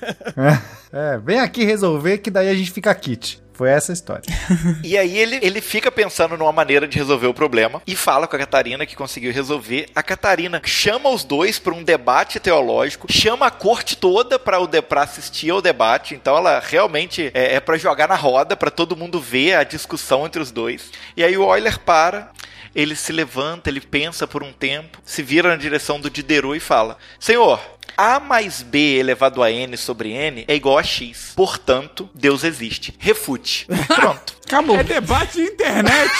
é, vem aqui resolver que daí a gente fica kit. Foi essa a história. E aí ele, ele fica pensando numa maneira de resolver o problema e fala com a Catarina que conseguiu resolver. A Catarina chama os dois para um debate teológico, chama a corte toda para assistir ao debate. Então ela realmente é, é para jogar na roda, para todo mundo ver a discussão entre os dois. E aí o Euler para. Ele se levanta, ele pensa por um tempo, se vira na direção do Diderot e fala: Senhor, a mais B elevado a N sobre N é igual a X. Portanto, Deus existe. Refute. Pronto. Acabou. É debate de internet.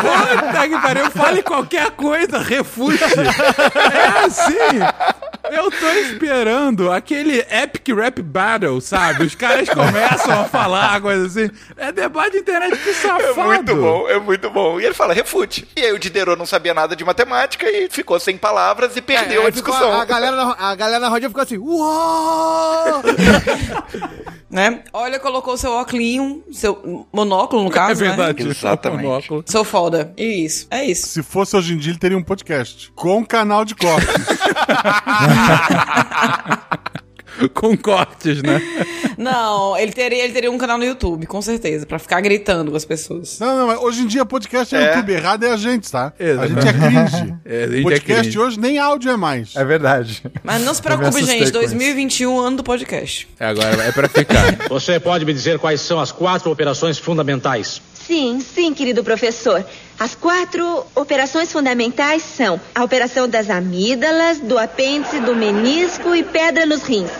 Puta que pariu. Fale qualquer coisa, refute. É assim. Eu tô esperando aquele Epic Rap Battle, sabe? Os caras começam a falar coisa assim. É debate de internet, que É safado. muito bom, é muito bom. E ele fala, refute. E aí o Diderot não sabia nada de matemática e ficou sem palavras e perdeu É, a ficou- discussão. a, galera, na- a galera na rodinha ficou assim, uou! Né? Olha, colocou seu óculos, seu monóculo, no caso, É verdade. né? Exatamente. Monóculo. Sou foda. Isso, é isso. Se fosse hoje em dia, ele teria um podcast com canal de cortes. Com cortes, né? Não, ele teria, ele teria um canal no YouTube, com certeza, pra ficar gritando com as pessoas. não, não, mas hoje em dia podcast é, É. YouTube. Errado é a gente, tá? Exatamente. A gente é cringe. É, a gente é podcast cringe. hoje nem áudio é mais. É verdade. Mas não se preocupe, gente, com isso. 2021, ano do podcast. É, Agora é pra ficar. Você pode me dizer quais são as quatro operações fundamentais? Sim, sim, querido professor. As quatro operações fundamentais são a operação das amígdalas, do apêndice, do menisco e pedra nos rins.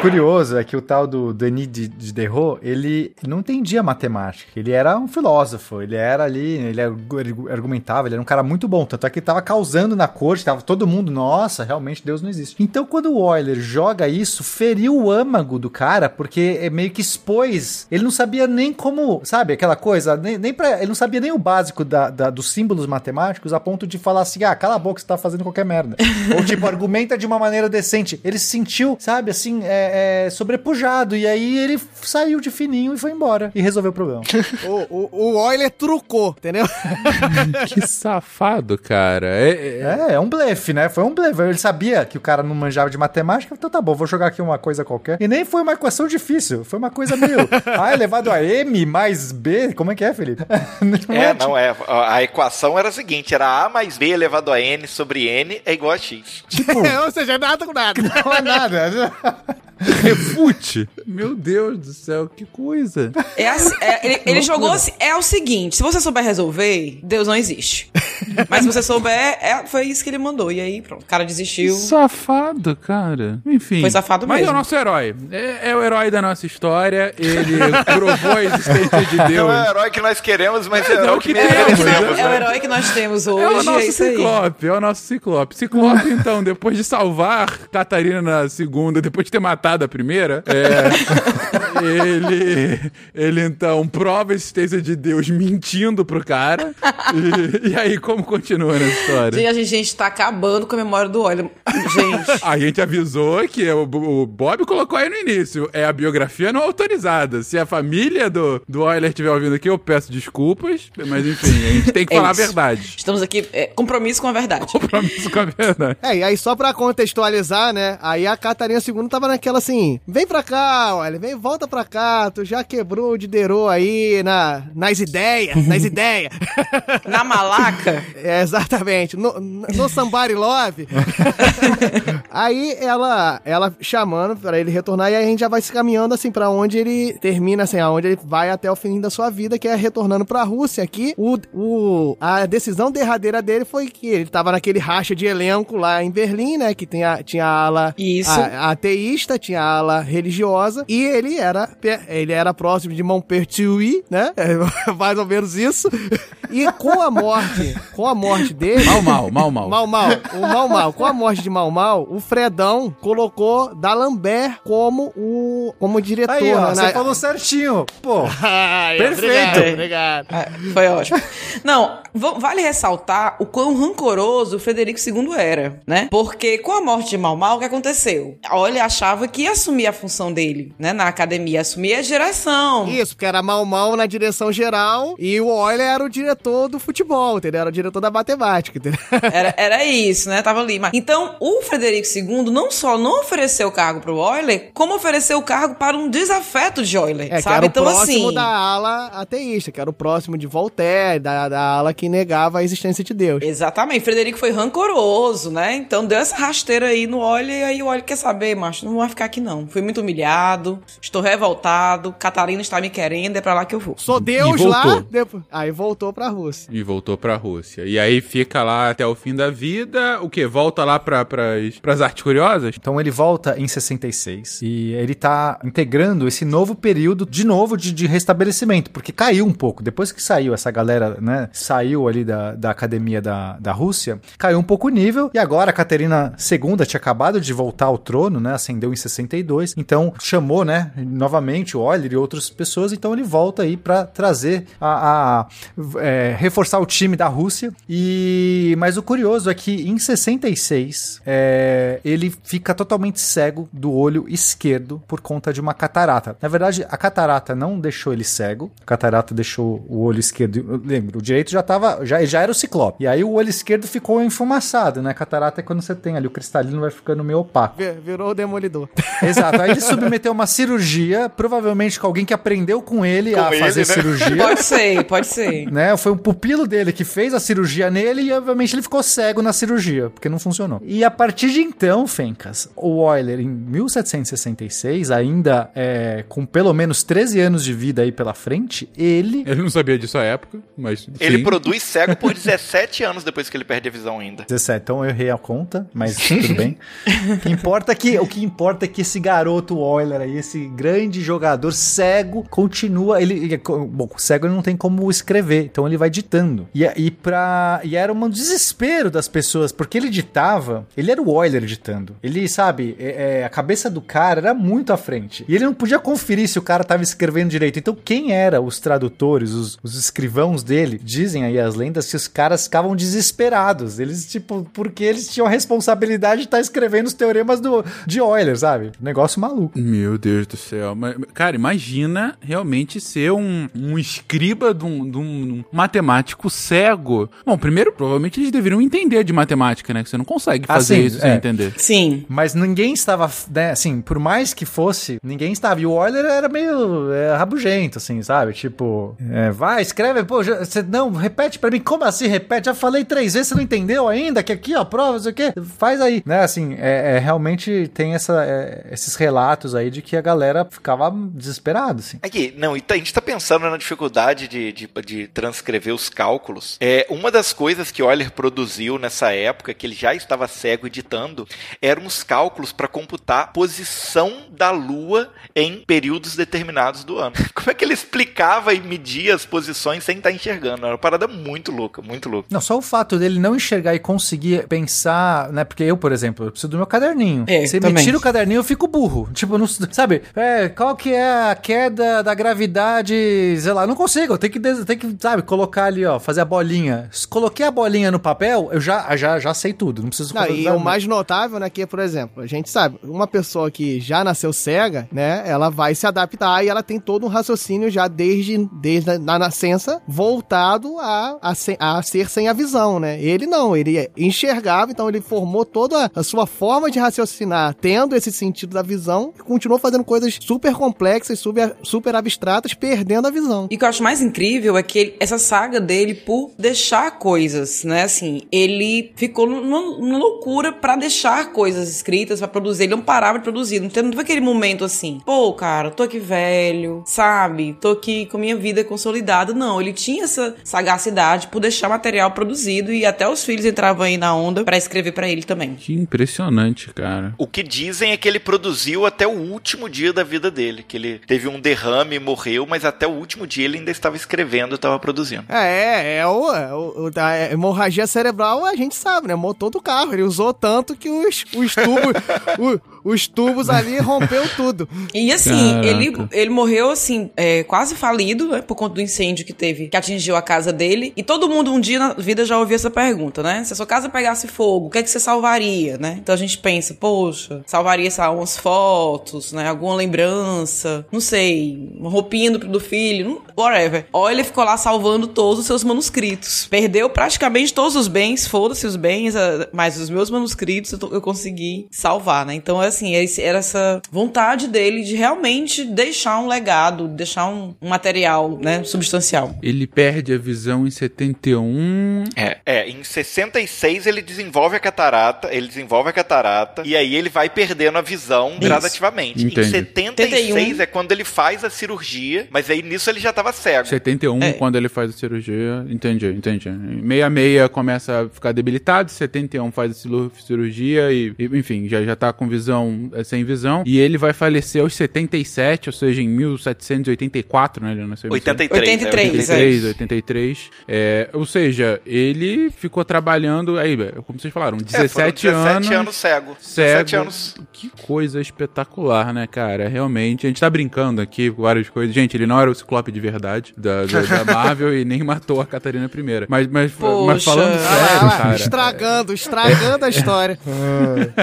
Curioso é que o tal do Denis de Diderot, ele não entendia matemática. Ele era um filósofo, ele era ali, ele argu- argumentava, ele era um cara muito bom. Tanto é que ele tava causando na corte, tava todo mundo, nossa, realmente Deus não existe. Então, quando o Euler joga isso, feriu o âmago do cara, porque é meio que expôs. Ele não sabia nem como, sabe, aquela coisa, nem, nem pra, ele não sabia nem o básico da, da- dos símbolos matemáticos, a ponto de falar assim, ah, cala a boca, você tá fazendo qualquer merda. Ou tipo, argumenta de uma maneira decente. Ele se sentiu, sabe, assim, é, é, sobrepujado. E aí ele saiu de fininho e foi embora. E resolveu o problema. o, o, o Euler trucou, entendeu? que safado, cara. É, é- É, é um blefe, né? Foi um blefe. Ele sabia que o cara não manjava de matemática, então tá bom, vou jogar aqui uma coisa qualquer. E nem foi uma equação difícil, foi uma coisa meio. ah, elevado a M mais B? Como é que é, Felipe? É, não é. A a equação era a seguinte: era A mais B elevado a N sobre N é igual a X. Tipo, Ou seja, nada com nada. não é nada. Refute. Meu Deus do céu, que coisa. É assim- é, ele ele jogou assim, é o seguinte, se você souber resolver, Deus não existe. Mas se você souber, é, foi isso que ele mandou. E aí, pronto, o cara Que desistiu. safado, cara. Enfim. Foi safado Mas mesmo. é o nosso herói. É, é o herói da nossa história. Ele provou a existência de Deus. Não é o herói que nós queremos, mas é, É, o é herói o que, que merecemos. É o né? herói que nós temos hoje. É o é nosso aí. Ciclope, é o nosso Ciclope. Ciclope, então, depois de salvar Catarina na segunda, depois de ter matado a primeira, é, ele, ele então prova a existência de Deus mentindo pro cara. E, e aí, como continua nessa história? Gente, a gente, tá acabando com a memória do óleo. Gente. A gente avisou que o, o Bob colocou aí no início. É a biografia não autorizada. Se a família do, do Euler estiver ouvindo aqui, eu peço desculpas. Mas enfim, a gente tem que É falar a verdade. Estamos aqui, é, compromisso com a verdade. Compromisso com a verdade. É, e aí só pra contextualizar, né? Aí a Catarina II tava naquela assim: vem pra cá, olha, vem, volta pra cá, tu já quebrou o diderô aí na, nas ideias, nas ideias. Na malaca. É, exatamente, no, no Somebody Love. aí ela, ela chamando pra ele retornar, e aí a gente já vai se caminhando assim pra onde ele termina, assim, aonde ele vai até o fim da sua vida, que é retornando pra Rússia aqui. O, o, a decisão derradeira dele foi que ele tava naquele racha de elenco lá em Berlim, né? Que tem a, tinha a ala Isso. a- a ateísta, tinha a ala religiosa, e ele era, ele era próximo de Montpertuis, né? É mais ou menos isso. E com a morte, com a morte dele... Mal, mal, mal, mal. Mal Mal, o Mal Mal, com a morte de Mal Mal, o Fredão colocou D'Alembert como o como diretor. Aí, ó, né, você na- falou certinho. Pô, Ai, Perfeito. Obrigado, obrigado. É, foi ótimo. Não, va- vale ressaltar o quão rancoroso o Frederico II era, né? Porque com a morte de Mal Mal, o que aconteceu? Olha, achava que ia assumir a função dele, né? Na academia, assumir a geração. Isso, porque era Mal Mal na direção geral e o Euler era o diretor do futebol, entendeu? Era o diretor da matemática, entendeu? Era, era isso, né? Tava ali. Mas- Então, o Frederico II não só não ofereceu o cargo pro Euler, como ofereceu o cargo para um desafeto de Euler, É, que sabe? era o então, próximo assim... da ala ateísta, que era o próximo de Voltaire, da, da ala que negava a existência de Deus. Exatamente, Frederico foi rancoroso, né? Então deu essa rasteira aí no óleo e aí o óleo quer saber, macho, não vai ficar aqui não. Fui muito humilhado, estou revoltado, Catarina está me querendo, é pra lá que eu vou. Sou Deus E lá, depois... aí voltou pra Rússia. E voltou pra Rússia. E aí fica lá até o fim da vida. O quê? Volta lá pra, pras, pras artes curiosas? Então ele volta em 66 e ele tá integrando esse novo período de novo de, de restabelecimento, porque caiu um pouco. Depois que saiu essa galera, né, saiu ali da, da academia da, da Rússia, caiu um pouco o nível e agora a Caterina II tinha acabado de voltar ao trono, né, ascendeu em 62, então chamou, né, novamente o Euler e outras pessoas, então ele volta aí pra trazer a, a- é, reforçar o time da Rússia e mas o curioso é que em 66 é, ele fica totalmente cego do olho esquerdo por conta de uma catarata. Na verdade, a catarata não deixou ele cego, a catarata deixou o olho esquerdo. Lembro, o direito já tava, já, já era o ciclope. E aí o olho esquerdo ficou enfumaçado, né? Catarata é quando você tem ali o cristalino vai ficando meio opaco. Vi- Virou o demolidor. Exato. Aí ele submeteu uma cirurgia, provavelmente com alguém que aprendeu com ele Com a ele, fazer né? cirurgia. Pode ser, pode ser. Né? Foi um pupilo dele que fez a cirurgia nele e, obviamente, ele ficou cego na cirurgia, porque não funcionou. E a partir de então, Fencas, o Euler, em 1766, ainda é, com pelo menos 13 anos de vida aí pela frente, ele. Ele não sabia disso à época, mas. Ele sim. produz cego por 17 anos depois que ele perde a visão ainda. 17, então eu errei a conta, mas tudo bem. O que importa é que, o que importa é que esse garoto Euler aí, esse grande jogador cego, continua. Ele, bom, cego ele não tem como escrever, então ele vai ditando. E, e, pra, e era um desespero das pessoas, porque ele ditava, ele era o Euler ditando. Ele, sabe, é- é, a cabeça do cara era muito à frente. E ele não podia conferir se o cara tava escrevendo direito. Então, quem era os tradutores, os, os escrivãos dele? Dizem aí as lendas que os caras ficavam desesperados. Eles, tipo, porque eles tinham a responsabilidade de estar escrevendo os teoremas do, de Euler, sabe? Negócio maluco. Meu Deus do céu. Mas, cara, imagina realmente ser um, um escriba de um, de um matemático cego. Bom, primeiro, provavelmente eles deveriam entender de matemática, né? Que você não consegue fazer Assim, isso sem é. entender. Sim. Mas ninguém estava, né, assim, por mais que fosse, ninguém estava. E o Euler era meio é, rabugento, assim, sabe? Tipo, é, vai, escreve, pô, já, você, não, repete pra mim, como assim repete? Já falei três vezes, você não entendeu ainda? Que aqui, ó, prova, não sei o quê, faz aí. Né, assim, é, é, realmente tem essa, é, esses relatos aí de que a galera ficava desesperada, assim. Aqui, não, e tá- a gente tá pensando na dificuldade de, de, de transcrever os cálculos. É, uma das coisas que Euler produziu nessa época, que ele já estava cego editando, eram os cálculos para computar a posição da Lua em períodos determinados do ano. Como é que ele explicava e media as posições sem estar enxergando? Era uma parada muito louca, muito louca. Não, só o fato dele não enxergar e conseguir pensar, né? Porque eu, por exemplo, eu preciso do meu caderninho. É, Você me tira o caderninho, eu fico burro. Tipo, não, sabe? É, qual que é a queda da gravidade, sei lá, eu não consigo. Eu tenho que, tenho que sabe, colocar ali, ó, fazer a bolinha. Se coloquei a bolinha no papel, eu já, já, já sei tudo. Não preciso Não, e o mais notável, né, que, por exemplo, a gente sabe, uma pessoa que já nasceu cega, né, ela vai se adaptar e ela tem todo um raciocínio já desde, desde a na nascença voltado a, a, a ser sem a visão, né? Ele não, ele enxergava, então ele formou toda a sua forma de raciocinar tendo esse sentido da visão e continuou fazendo coisas super complexas, super, super abstratas, perdendo a visão. E o que eu acho mais incrível é que ele- essa saga dele por deixar coisas, né? Assim, ele ficou nu- nu- numa loucura pra deixar coisas escritas, pra produzir. Ele não parava de produzir. Não teve aquele momento assim, pô, cara, tô aqui velho, sabe? Tô aqui com minha vida consolidada. Não, ele tinha essa sagacidade por deixar material produzido e até os filhos entravam aí na onda pra escrever pra ele também. Que impressionante, cara. O que dizem é que ele produziu até o último dia da vida dele, que ele teve um derrame e morreu, mas até o último dia ele ainda estava escrevendo, estava produzindo. É, é, o, é o, o da hemorragia cerebral a gente sabe, né? Motor do carro. Ele usou tanto que os, os tubos, o- os tubos ali rompeu tudo. E assim, Caraca. ele, ele morreu assim, é, quase falido, né? Por conta do incêndio que teve, que atingiu a casa dele. E todo mundo um dia na vida já ouviu essa pergunta, né? Se a sua casa pegasse fogo, o que é que você salvaria, né? Então a gente pensa, poxa, salvaria, sei lá, umas fotos, né? Alguma lembrança, não sei, uma roupinha do, do filho, whatever. Ou ele ficou lá salvando todos os seus manuscritos. Perdeu praticamente todos os bens, foda-se os bens, mas os meus manuscritos eu, eu consegui salvar, né? Então, assim, esse- era essa vontade dele de realmente deixar um legado, deixar um, um material, né, substancial. Ele perde a visão em 71. É, é, em 66 ele desenvolve a catarata, ele desenvolve a catarata, e aí ele vai perdendo a visão gradativamente. Entendi. Em 76 71. é quando ele faz a cirurgia, mas aí nisso ele já tava cego. 71, É. quando ele faz a cirurgia. Entendi, entendi. Em 66 começa a ficar debilitado, 71 faz a cirurgia e, e, enfim, já, já tá com visão, é, sem visão. E ele vai falecer aos 77, ou seja, em 1784, né? Ele nasceu em 83. 83, é, 83, 83. É, ou seja, ele ficou trabalhando, aí, como vocês falaram, É, foram 17, 17 anos. anos cego. Cego. 17 anos. Que coisa espetacular, né, cara? Realmente. A gente tá brincando aqui com várias coisas. Gente, ele não era o Ciclope de verdade da, da, da Marvel e nem matou a Catarina I. Mas, mas, mas falando Ah, sério, Ah, cara. estragando, estragando a história.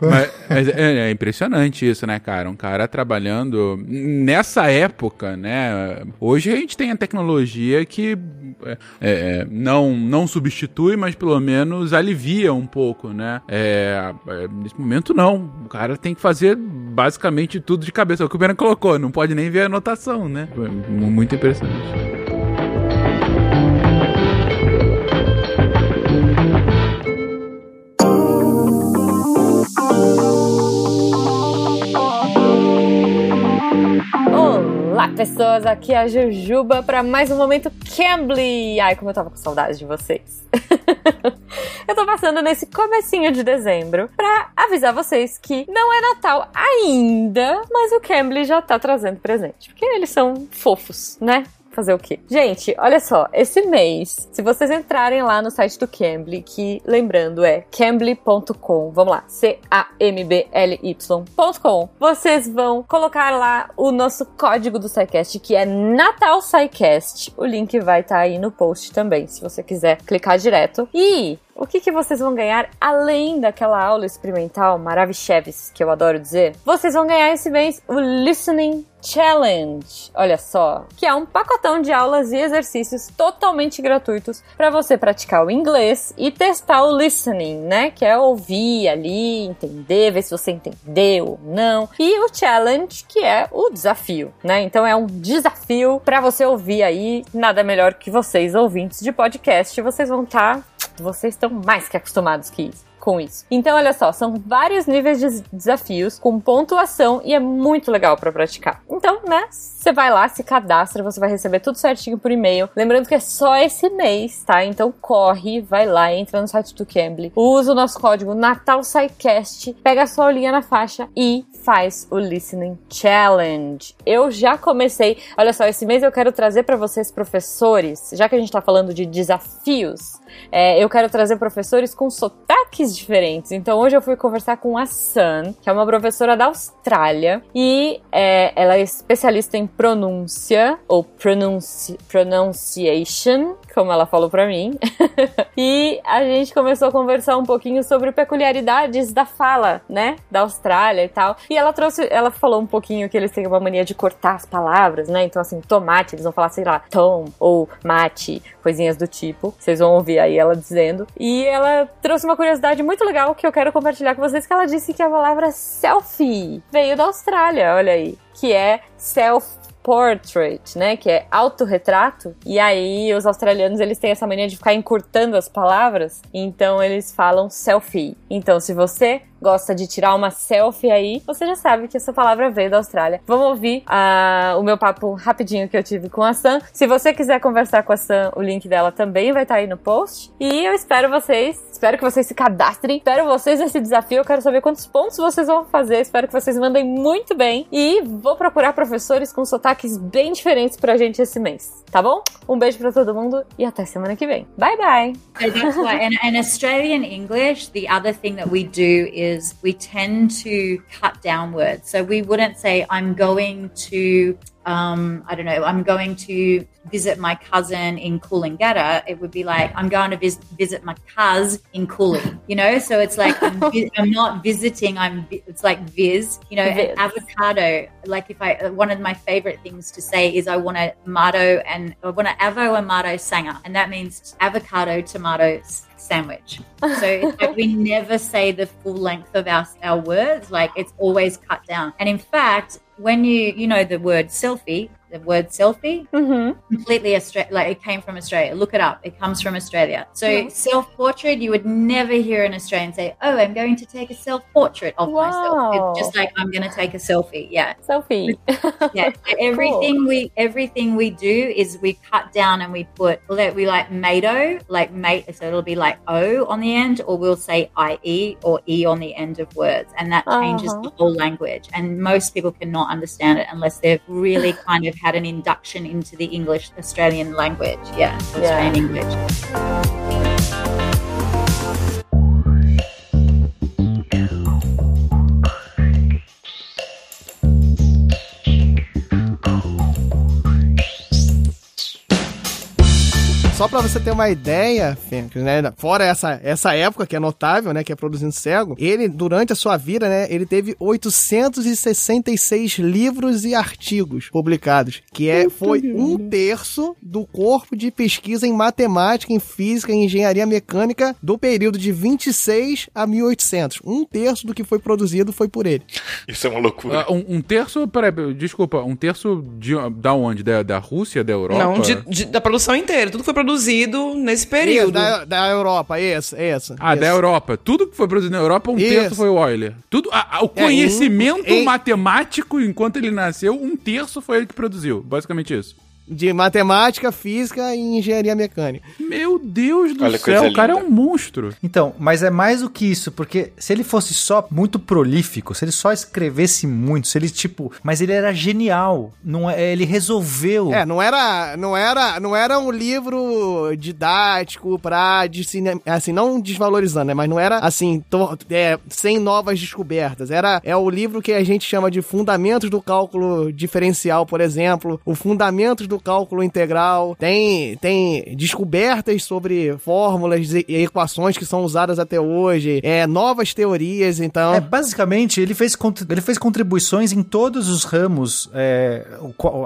Mas, mas é, é impressionante isso, né, cara? Um cara trabalhando nessa época, né? Hoje a gente tem a tecnologia que é, é, não, não substitui, mas pelo menos alivia um pouco, né? É, é, nesse momento, não. O cara tem que fazer basicamente tudo de cabeça. É o que o Bena colocou, não pode nem ver a anotação, né? Muito impressionante. Olá, pessoas! Aqui é a Jujuba para mais um momento Cambly. Ai, como eu tava com saudade de vocês. eu tô passando nesse comecinho de dezembro pra avisar vocês que não é Natal ainda, mas o Cambly já tá trazendo presente. Porque eles são fofos, né? Fazer o quê? Gente, olha só, esse mês, se vocês entrarem lá no site do Cambly, que lembrando é cambly.com, vamos lá, C-A-M-B-L-Y.com, vocês vão colocar lá o nosso código do SciCast, que é Natal SciCast. O link vai estar aí no post também, se você quiser clicar direto. E o que, que vocês vão ganhar além daquela aula experimental maravilhosa que eu adoro dizer? Vocês vão ganhar esse mês o Listening Challenge. Olha só, que é um pacotão de aulas e exercícios totalmente gratuitos para você praticar o inglês e testar o listening, né? Que é ouvir ali, entender, ver se você entendeu ou não. E o challenge, que é o desafio, né? Então é um desafio para você ouvir aí, nada melhor que vocês ouvintes de podcast, vocês vão estar vocês estão mais que acostumados que isso com isso. Então, olha só, são vários níveis de desafios com pontuação e é muito legal para praticar. Então, né, você vai lá, se cadastra, você vai receber tudo certinho por e-mail. Lembrando que é só esse mês, tá? Então corre, vai lá, entra no site do Cambly, usa o nosso código NatalSciCast, pega a sua olhinha na faixa e faz o Listening Challenge. Eu já comecei, olha só, esse mês eu quero trazer para vocês professores, já que a gente tá falando de desafios, é, eu quero trazer professores com sotaques diferentes. Então hoje eu fui conversar com a Sun, que é uma professora da Austrália, e é, ela é especialista em pronúncia, ou pronunci pronunciation, como ela falou pra mim. e a gente começou a conversar um pouquinho sobre peculiaridades da fala, né, da Austrália e tal. E ela trouxe, ela falou um pouquinho que eles têm uma mania de cortar as palavras, né? Então assim, tomate, eles vão falar, sei lá, tom ou mate, coisinhas do tipo. Vocês vão ouvir aí ela dizendo. E ela trouxe uma curiosidade muito legal que eu quero compartilhar com vocês, que ela disse que a palavra selfie veio da Austrália, olha aí, que é self portrait, né, que é autorretrato. E aí os australianos eles têm essa mania de ficar encurtando as palavras, então eles falam selfie. Então se você gosta de tirar uma selfie aí, você já sabe que essa palavra veio da Austrália. Vamos ouvir uh, o meu papo rapidinho que eu tive com a Sam. Se você quiser conversar com a Sam, o link dela também vai estar aí no post. E eu espero vocês, espero que vocês se cadastrem, espero vocês nesse desafio. Eu quero saber quantos pontos vocês vão fazer, espero que vocês mandem muito bem. E vou procurar professores com sotaques bem diferentes pra gente esse mês, tá bom? Um beijo pra todo mundo e até semana que vem. Bye bye! So that's why, in, in Australian English, the other thing that we do is is we tend to cut down words. So we wouldn't say, I'm going to, um, I don't know, I'm going to visit my cousin in Coolangatta. It would be like, I'm going to vis- visit my cuz in Cooling, you know? So it's like, I'm, vi- I'm not visiting, I'm, vi- it's like viz, you know, Viz. avocado. Like if I, one of my favorite things to say is I want a tomato and I want an avo amato sanger. And that means avocado, tomato, s- sandwich. So it's like we never say the full length of our, our words. Like it's always cut down. And in fact, when you you know the word selfie, the word selfie, completely Australia. Like it came from Australia. Look it up. It comes from Australia. So Yeah. self portrait, you would never hear an Australian say, "Oh, I'm going to take a self portrait of myself." It's just like I'm going to take a selfie. Yeah. Selfie. Yeah, everything we everything we do is we cut down and we put we like mado like mate so it'll be like o on the end or we'll say ie or e on the end of words and that changes Uh-huh. the whole language and most people cannot understand it unless they're really kind of had an induction into the English Australian language yeah Australian English Só pra você ter uma ideia, Fencas, né? Fora essa, essa época que é notável, né? Que é produzindo cego, ele, durante a sua vida, né? Ele teve 866 livros e artigos publicados, que é, foi um terço do corpo de pesquisa em matemática, em física e engenharia mecânica do período de 26 a 1800. Um terço do que foi produzido foi por ele. Isso é uma loucura. Ah, um, um terço, peraí, desculpa, um terço de, da onde? Da, da Rússia, da Europa? Não, de- de- da produção inteira. Tudo que foi produzido nesse Isso, período. da, da Europa, isso, isso. Ah, isso. da Europa. Tudo que foi produzido na Europa, um Isso. terço foi o Euler. Tudo, a- a- o É, conhecimento em- em- matemático, enquanto ele nasceu, um terço foi ele que produziu. Basicamente isso. De matemática, física e engenharia mecânica. Meu Deus do Olha céu, o cara é um monstro. Então, mas é mais do que isso, porque se ele fosse só muito prolífico, se ele só escrevesse muito, se ele tipo, mas ele era genial, não é, ele resolveu. É, não era, não era, não era um livro didático pra de cine- assim, não desvalorizando, né, mas não era assim, to- é, sem novas descobertas. Era é o livro que a gente chama de Fundamentos do Cálculo Diferencial, por exemplo, o Fundamentos do Cálculo Integral. Tem tem descobertas sobre fórmulas e equações que são usadas até hoje, é novas teorias, então É, basicamente, ele fez, ele fez contribuições em todos os ramos, é,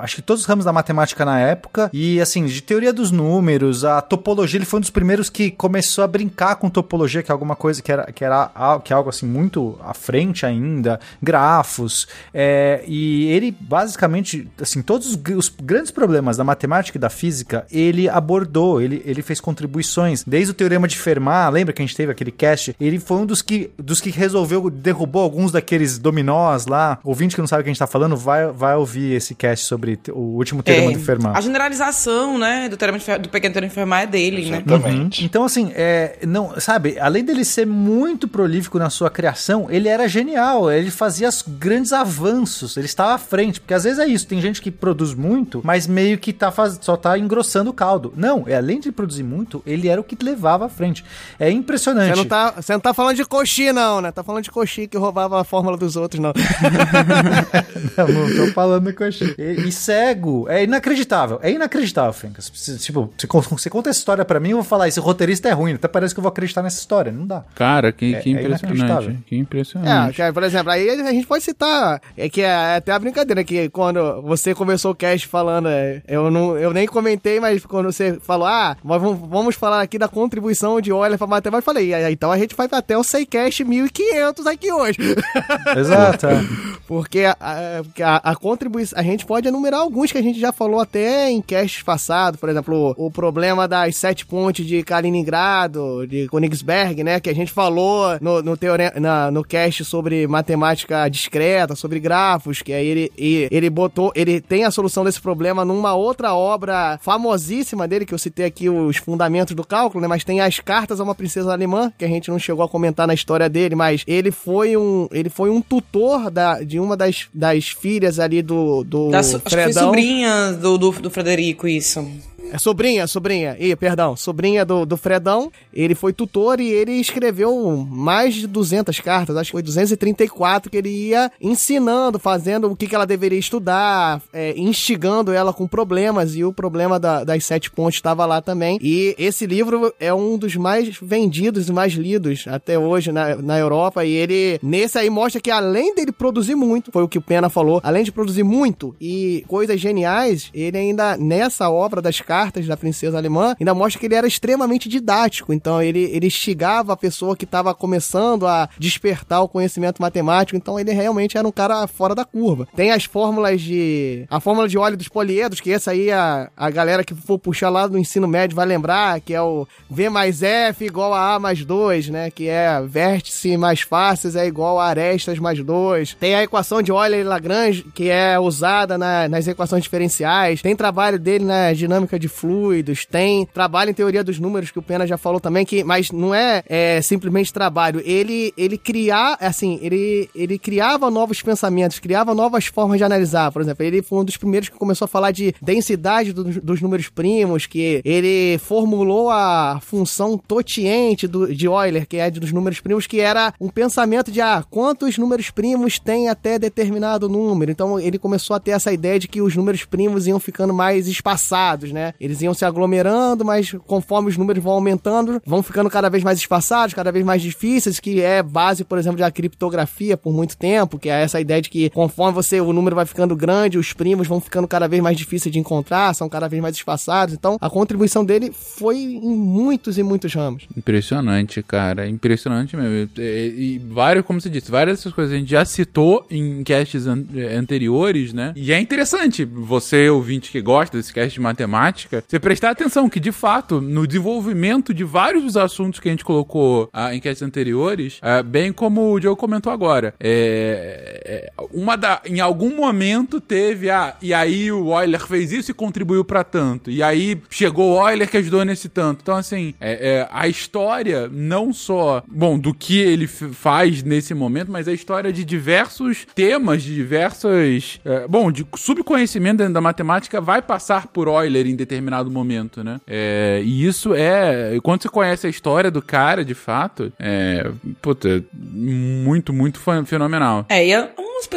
acho que todos os ramos da matemática na época, e assim, de teoria dos números, a topologia, ele foi um dos primeiros que começou a brincar com topologia, que é alguma coisa que era, que era que é algo assim muito à frente ainda, grafos, é, e ele basicamente, assim, todos os, os grandes problemas da matemática e da física, ele abordou, ele, ele fez contribuições, desde o teorema de Fermat, lembra que a gente teve aquele cast? Ele foi um dos que, dos que resolveu, derrubou alguns daqueles dominós lá. Ouvinte que não sabe o que a gente tá falando, vai, vai ouvir esse cast sobre o último teorema É, de Fermat. A generalização, né, do, teorema de do pequeno teorema de Fermat é dele, né? Exatamente. Então, assim, é, não, sabe, além dele ser muito prolífico na sua criação, ele era genial, ele fazia os grandes avanços, ele estava à frente, porque às vezes é isso, tem gente que produz muito, mas meio meio que tá faz... só tá engrossando o caldo. Não, é, além de produzir muito, ele era o que levava à frente. É impressionante. Você não, tá, você não tá falando de coxi, não, né? Tá falando de coxi que roubava a fórmula dos outros, não. não, não tô falando de coxi. E, e, cego, é inacreditável. É inacreditável, Fencas. Tipo, você conta essa história pra mim, eu vou falar, esse roteirista é ruim. Até parece que eu vou acreditar nessa história. Não dá. Cara, que, é, que é impressionante. que impressionante. É, por exemplo, aí a gente pode citar, é que é até a brincadeira, que quando você começou o cast falando, é, eu, não, eu nem comentei, mas quando você falou, ah, vamos, vamos falar aqui da contribuição de Euler pra matemática, eu falei, então a gente vai até o Seicast 1500 aqui hoje. Exato. É. Porque a, a, a, contribuição, a gente pode enumerar alguns que a gente já falou até em casts passados, por exemplo, o, o problema das sete pontes de Kaliningrado, de Königsberg, né, que a gente falou no, no, teore, na, no cast sobre matemática discreta, sobre grafos, que aí ele, ele, ele botou, ele tem a solução desse problema numa outra obra famosíssima dele, que eu citei aqui os fundamentos do cálculo, né, mas tem as cartas a uma princesa alemã, que a gente não chegou a comentar na história dele, mas ele foi um, ele foi um tutor da, de uma das, das filhas ali do, do da, Fredão. Acho que foi sobrinha do, do, do Frederico, isso. É sobrinha, sobrinha. Ih, perdão. Sobrinha do, do Fredão. Ele foi tutor e ele escreveu mais de 200 cartas. Acho que foi 234 que ele ia ensinando, fazendo o que, que ela deveria estudar, é, instigando ela com problemas. E o problema da, das sete pontes estava lá também. E esse livro é um dos mais vendidos e mais lidos até hoje na, na Europa. E ele, nesse aí, mostra que além dele produzir muito, foi o que o Pena falou, além de produzir muito e coisas geniais, ele ainda, nessa obra das cartas, cartas da princesa alemã, ainda mostra que ele era extremamente didático. Então ele, ele instigava a pessoa que estava começando a despertar o conhecimento matemático. Então ele realmente era um cara fora da curva. Tem as fórmulas de. A fórmula de óleo dos poliedros, que essa aí a, a galera que for puxar lá do ensino médio vai lembrar, que é o V mais F igual a A mais 2, né? Que é vértice mais fáceis é igual a arestas mais 2. Tem a equação de Euler e Lagrange, que é usada na, nas equações diferenciais. Tem trabalho dele na dinâmica de fluidos, tem trabalho em teoria dos números, que o Pena já falou também, que, mas não é, é simplesmente trabalho. Ele, ele criar, assim, ele, ele criava novos pensamentos, criava novas formas de analisar. Por exemplo, ele foi um dos primeiros que começou a falar de densidade do, dos números primos, que ele formulou a função totiente do, de Euler, que é dos números primos, que era um pensamento de, ah, quantos números primos tem até determinado número. Então ele começou a ter essa ideia de que os números primos iam ficando mais espaçados, né? Eles iam se aglomerando, mas conforme os números vão aumentando, vão ficando cada vez mais espaçados, cada vez mais difíceis, que é base, por exemplo, da criptografia por muito tempo, que é essa ideia de que conforme você o número vai ficando grande, os primos vão ficando cada vez mais difíceis de encontrar, são cada vez mais espaçados. Então, a contribuição dele foi em muitos e muitos ramos. Impressionante, cara, impressionante mesmo. E, e vários, como você disse, várias dessas coisas a gente já citou em casts an anteriores, né? E é interessante você, ouvinte que gosta desse cast de matemática, você prestar atenção que, de fato, no desenvolvimento de vários dos assuntos que a gente colocou ah, em enquetes anteriores, ah, bem como o Diogo comentou agora, é, é, uma da, em algum momento teve, ah, e aí o Euler fez isso e contribuiu para tanto, e aí chegou o Euler que ajudou nesse tanto. Então, assim, é, é a história não só, bom, do que ele faz nesse momento, mas a história de diversos temas, de diversas, é, bom, de subconhecimento dentro da matemática vai passar por Euler em determinado determinado momento, né? É, e isso é. Quando você conhece a história do cara, de fato, é. Puta, muito, muito fenomenal. É, e é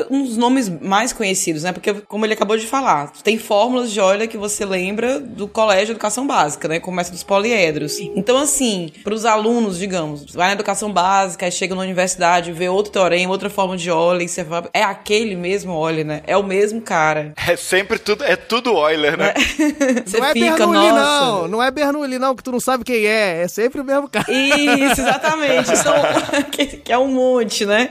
uns, uns nomes mais conhecidos, né? Porque, como ele acabou de falar, tem fórmulas de olha que você lembra do colégio de educação básica, né? Começa dos poliedros. Então, assim, para os alunos, digamos, vai na educação básica, chega na universidade, vê outro teorema, outra forma de Euler, e você vai. É aquele mesmo Euler, né? É o mesmo cara. É sempre tudo, é tudo Euler, né? Você não é fica, Bernoulli, nossa. não. Não é Bernoulli, não, que tu não sabe quem é. É sempre o mesmo cara. Isso, exatamente. São, que, que, é um monte, né?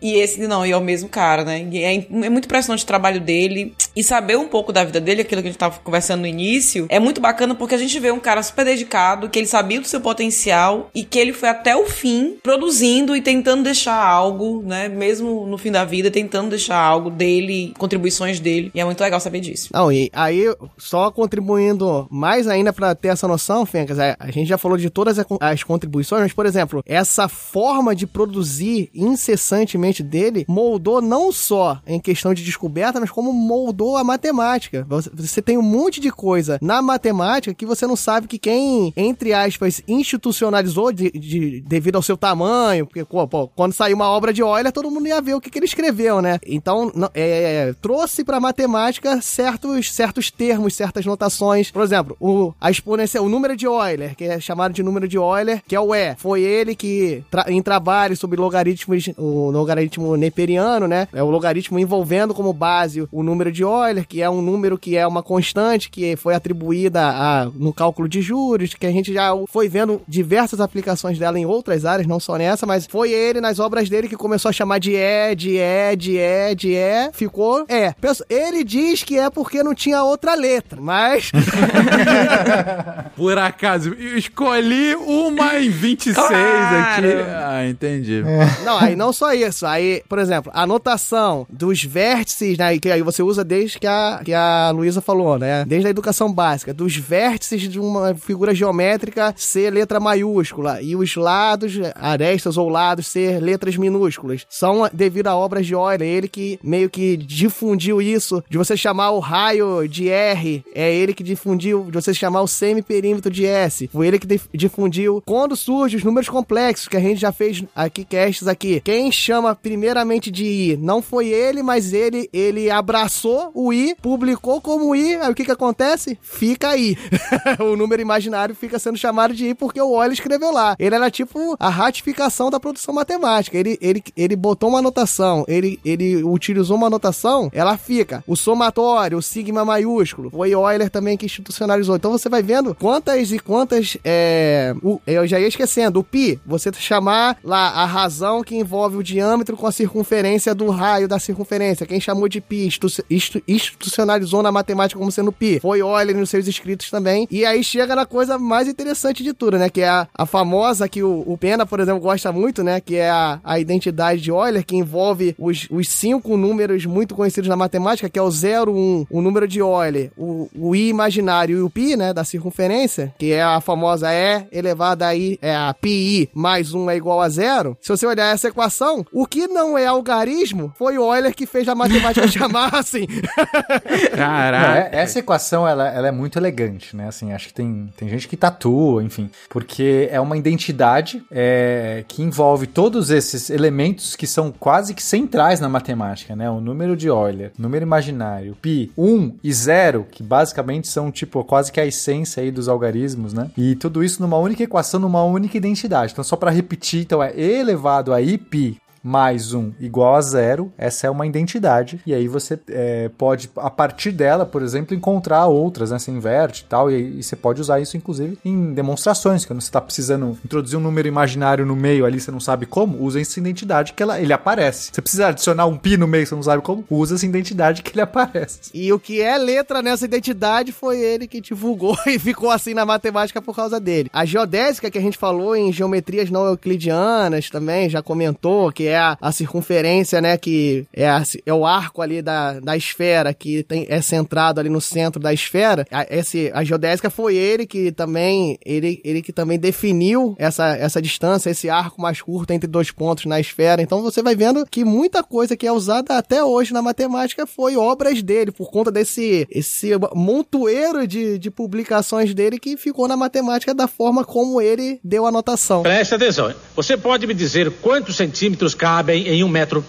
E esse, não, e é o mesmo cara, né? É, é, muito impressionante o trabalho dele. E saber um pouco da vida dele, aquilo que a gente tava conversando no início, é muito bacana porque a gente vê um cara super dedicado, que ele sabia do seu potencial e que ele foi até o fim produzindo e tentando deixar algo, né? Mesmo no fim da vida, tentando deixar algo dele, contribuições dele. E é muito legal saber disso. Não, e aí, só contribuindo mais ainda para ter essa noção, Fencas, é, a gente já falou de todas as contribuições, mas, por exemplo, essa forma de produzir incessantemente dele moldou não só em questão de descoberta, mas como moldou inventou a matemática. Você, tem um monte de coisa na matemática que você não sabe que quem, entre aspas, institucionalizou de, de- devido ao seu tamanho, porque pô, quando saiu uma obra de Euler, todo mundo ia ver o que, que ele escreveu, né? Então, não- é, trouxe pra matemática certos, certos termos, certas notações. Por exemplo, o, a exponencial, o número de Euler, que é chamado de número de Euler, que é o E. Foi ele que, tra- em trabalhos sobre logaritmos, o logaritmo neperiano, né? É o logaritmo envolvendo como base o número de Euler, que é um número que é uma constante que foi atribuída a, no cálculo de juros, que a gente já foi vendo diversas aplicações dela em outras áreas, não só nessa, mas foi ele, nas obras dele, que começou a chamar de E, de E, de E, de E, ficou E. Pensa- Ele diz que é porque não tinha outra letra, mas Por acaso, eu escolhi uma em 26 aqui. Ah, entendi. Não, aí não só isso. Aí, por exemplo, a notação dos vértices, né? Que aí você usa que a, que a Luísa falou, né? Desde a educação básica. Dos vértices de uma figura geométrica ser letra maiúscula. E os lados, arestas ou lados, ser letras minúsculas. São devido a obras de Euler. Ele que meio que difundiu isso. De você chamar o raio de R. É ele que difundiu. De você chamar o semiperímetro de S. Foi ele que dif- difundiu. Quando surgem os números complexos, que a gente já fez aqui, casts aqui. Quem chama primeiramente de I não foi ele, mas ele ele abraçou o I, publicou como I. Aí o que que acontece? Fica I. o número imaginário fica sendo chamado de I porque o Euler escreveu lá. Ele era tipo a ratificação da produção matemática. Ele, ele, ele botou uma anotação, ele, ele utilizou uma anotação, ela fica. O somatório, o sigma maiúsculo, foi Euler também que institucionalizou. Então você vai vendo quantas e quantas. É, o- eu já ia esquecendo. O pi, você chamar lá a razão que envolve o diâmetro com a circunferência do raio da circunferência. Quem chamou de pi, istu- institucionalizou na matemática como sendo pi. Foi Euler nos seus escritos também. E aí chega na coisa mais interessante de tudo, né? Que é a, a famosa que o, o Pena, por exemplo, gosta muito, né? Que é a, a identidade de Euler, que envolve os, os cinco números muito conhecidos na matemática, que é o 0, 1, o número de Euler, o, o i imaginário e o pi, né? Da circunferência, que é a famosa E elevada a I, é a pi mais 1 é igual a zero. Se você olhar essa equação, o que não é algarismo foi Euler que fez a matemática chamar assim. Caraca. É- essa equação, ela, ela é muito elegante, né? Assim, acho que tem, tem gente que tatua, enfim. Porque é uma identidade é, que envolve todos esses elementos que são quase que centrais na matemática, né? O número de Euler, número imaginário, pi, 1 e 0, que basicamente são, tipo, quase que a essência aí dos algarismos, né? E tudo isso numa única equação, numa única identidade. Então, só para repetir, então é e elevado a i pi mais 1 igual a zero, essa é uma identidade. E aí você é, pode, a partir dela, por exemplo, encontrar outras, né? Você inverte e tal, e, e você pode usar isso, inclusive, em demonstrações. Quando você está precisando introduzir um número imaginário no meio ali, você não sabe como, usa essa identidade que ela, ele aparece. Você precisa adicionar um pi no meio, você não sabe como, usa essa identidade que ele aparece. E o que é letra nessa identidade foi ele que divulgou e ficou assim na matemática por causa dele. A geodésica que a gente falou em geometrias não euclidianas também, já comentou, que é a, a circunferência, né, que é, a- é o arco ali da, da esfera, que tem, é centrado ali no centro da esfera. A, esse, a geodésica foi ele que também, ele, ele que também definiu essa, essa distância, esse arco mais curto entre dois pontos na esfera. Então você vai vendo que muita coisa que é usada até hoje na matemática foi obras dele, por conta desse esse montoeiro de, de publicações dele que ficou na matemática da forma como ele deu a notação. Preste atenção. Você pode me dizer quantos centímetros cabem em um metro?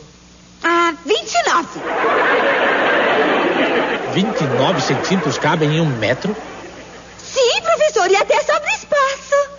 Ah, 29. 29 centímetros cabem em um metro? Sim, professor, e até sobre espaço.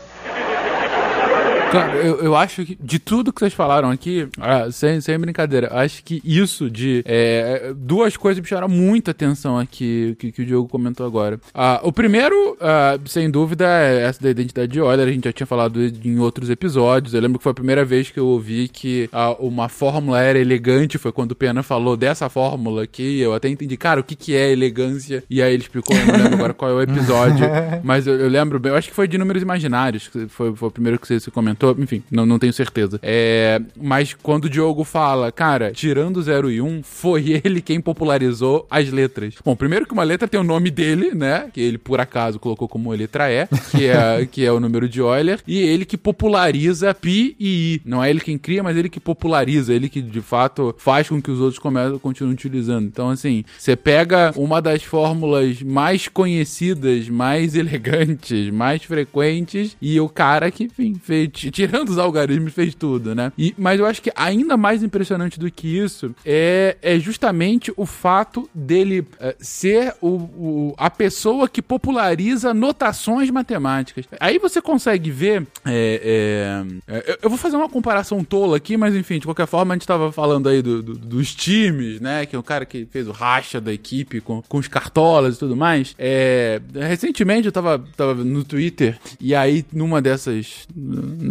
Cara, eu, eu acho que de tudo que vocês falaram aqui, ah, sem, sem brincadeira, acho que isso de. é, duas coisas me chamaram muita atenção aqui que, que o Diogo comentou agora. Ah, o primeiro, ah, sem dúvida, é essa da identidade de Euler. A gente já tinha falado em outros episódios. Eu lembro que foi a primeira vez que eu ouvi que ah, uma fórmula era elegante. Foi quando o Pena falou dessa fórmula aqui. Eu até entendi, cara, o que, que é elegância? E aí ele explicou, eu não lembro agora qual é o episódio. mas eu, eu lembro bem, eu acho que foi de números imaginários, que foi, foi o primeiro que você comentou. Tô- enfim, não, não tenho certeza. É, mas quando o Diogo fala, cara, tirando o 0 e 1, foi ele quem popularizou as letras. Bom, primeiro que uma letra tem o nome dele, né? Que ele por acaso colocou como letra E, que é, que é o número de Euler, e ele que populariza pi e i. Não é ele quem cria, mas ele que populariza, ele que de fato faz com que os outros comecem, continuem utilizando. Então, assim, você pega uma das fórmulas mais conhecidas, mais elegantes, mais frequentes, e o cara que, enfim, fez, tirando os algarismos, fez tudo, né? E, mas eu acho que ainda mais impressionante do que isso é, é justamente o fato dele eh, ser o, o- a pessoa que populariza notações matemáticas. Aí você consegue ver. é, é, é, eu- eu vou fazer uma comparação tola aqui, mas enfim, de qualquer forma, a gente tava falando aí do- do- dos times, né? Que é o cara que fez o racha da equipe com, com os cartolas e tudo mais. É, recentemente eu tava, tava no Twitter e aí numa dessas,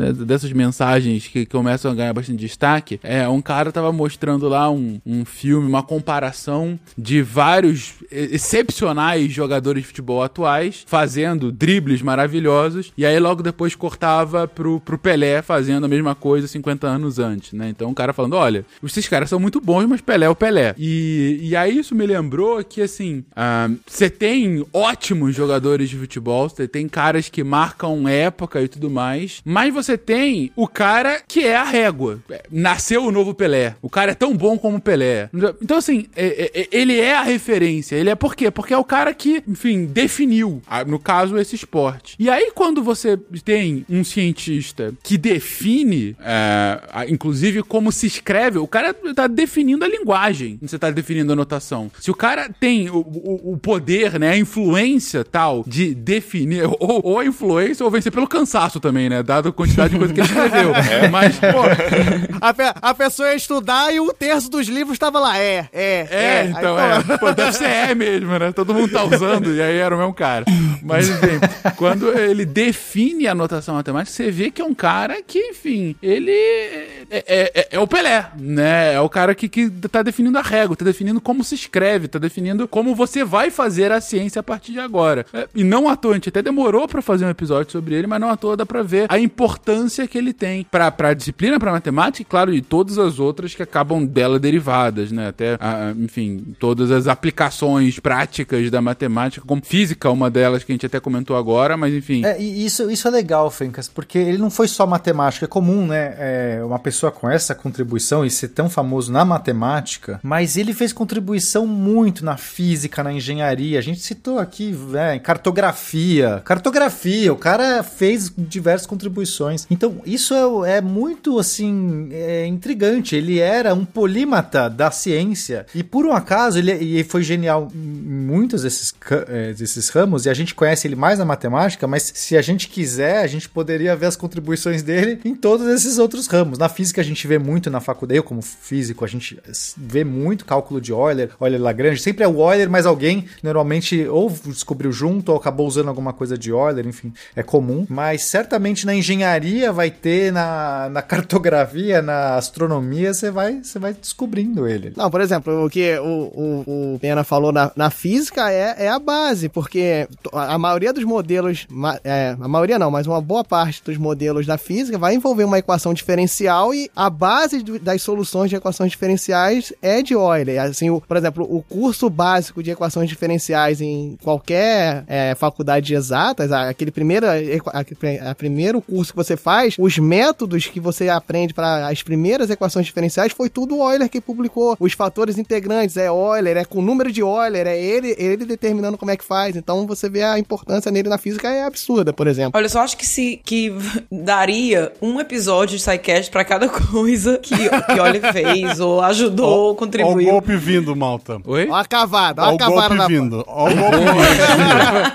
né, dessas mensagens que começam a ganhar bastante destaque, é, um cara tava mostrando lá um, um filme, uma comparação de vários excepcionais jogadores de futebol atuais fazendo dribles maravilhosos e aí logo depois cortava pro, pro Pelé fazendo a mesma coisa 50 anos antes, né? Então o cara falando, olha, esses caras são muito bons, mas Pelé é o Pelé. E, e aí isso me lembrou que, assim, ah, você tem ótimos jogadores de futebol, você tem caras que marcam época e tudo mais, mas você tem o cara que é a régua. É, Nasceu o novo Pelé. O cara é tão bom como o Pelé. Então, assim, é- é- ele é a referência. Ele é por quê? Porque é o cara que, enfim, definiu, no caso, esse esporte. E aí, quando você tem um cientista que define, é, inclusive, como se escreve, o cara tá definindo a linguagem. Você tá definindo a notação. Se o cara tem o, o- o poder, né, a influência tal de definir, ou, ou a influência, ou vencer pelo cansaço também, né, dado a quantidade de coisa que ele escreveu. Mas, pô, A, pe- a pessoa ia estudar e um terço dos livros tava lá. É, é. É, então Aí, é. Pô, deve ser é mesmo, né? Todo mundo tá usando, e aí era o mesmo cara. Mas, enfim, quando ele define a notação matemática, você vê que é um cara que, enfim, ele é, é- é- é o Pelé, né? É o cara que, que tá definindo a régua, tá definindo como se escreve, tá definindo como você vai fazer a ciência a partir de agora. É, e não à toa, a gente até demorou pra fazer um episódio sobre ele, mas não à toa dá pra ver a importância que ele tem pra, pra disciplina, pra matemática e, claro, e todas as outras que acabam dela derivadas, né? Até, a- enfim, todas as aplicações práticas da matemática, como física, uma delas que a gente até comentou agora, mas enfim. É, isso, isso é legal, Fencas, porque ele não foi só matemática. É comum, né? é, uma pessoa com essa contribuição e ser tão famoso na matemática, mas ele fez contribuição muito na física, na engenharia. A gente citou aqui, né, cartografia. Cartografia, o cara fez diversas contribuições. Então, isso é, é muito, assim, é, intrigante. Ele era um polímata da ciência e, por um acaso, ele, ele foi genial em muitos desses, eh, desses ramos e a gente conhece ele mais na matemática, mas se a gente quiser, a gente poderia ver as contribuições dele em todos esses outros ramos. Na física a gente vê muito na faculdade, eu como físico, a gente vê muito cálculo de Euler, Euler-Lagrange, sempre é o Euler, mas alguém normalmente ou descobriu junto ou acabou usando alguma coisa de Euler, enfim, é comum. Mas certamente na engenharia vai ter, na, na cartografia, na astronomia, você vai, você vai descobrindo ele. Não, por exemplo, o que o, o, o Pena falou na, na física é, é a base, porque a a maioria dos modelos, é, a maioria não, mas uma boa parte dos modelos da física vai envolver uma equação diferencial e a base do- das soluções de equações diferenciais é de Euler. Assim, o- por exemplo, o curso básico de equações diferenciais em qualquer é, faculdade de exatas, a- aquele primeiro, aquele- a primeiro curso que você faz, os métodos que você aprende para as primeiras equações diferenciais foi tudo Euler que publicou. Os fatores integrantes é Euler, é com o número de Euler, é ele, ele determinando como é que faz. Então você vê a importância nele na física é absurda, por exemplo. Olha, eu só acho que se que daria um episódio de SciCast pra cada coisa que, que Oliver fez, ou ajudou, ou Ó o contribuiu. golpe vindo, malta. Oi? Ó a cavada, ó Ó a o cavada golpe na vindo. Ó o golpe vindo.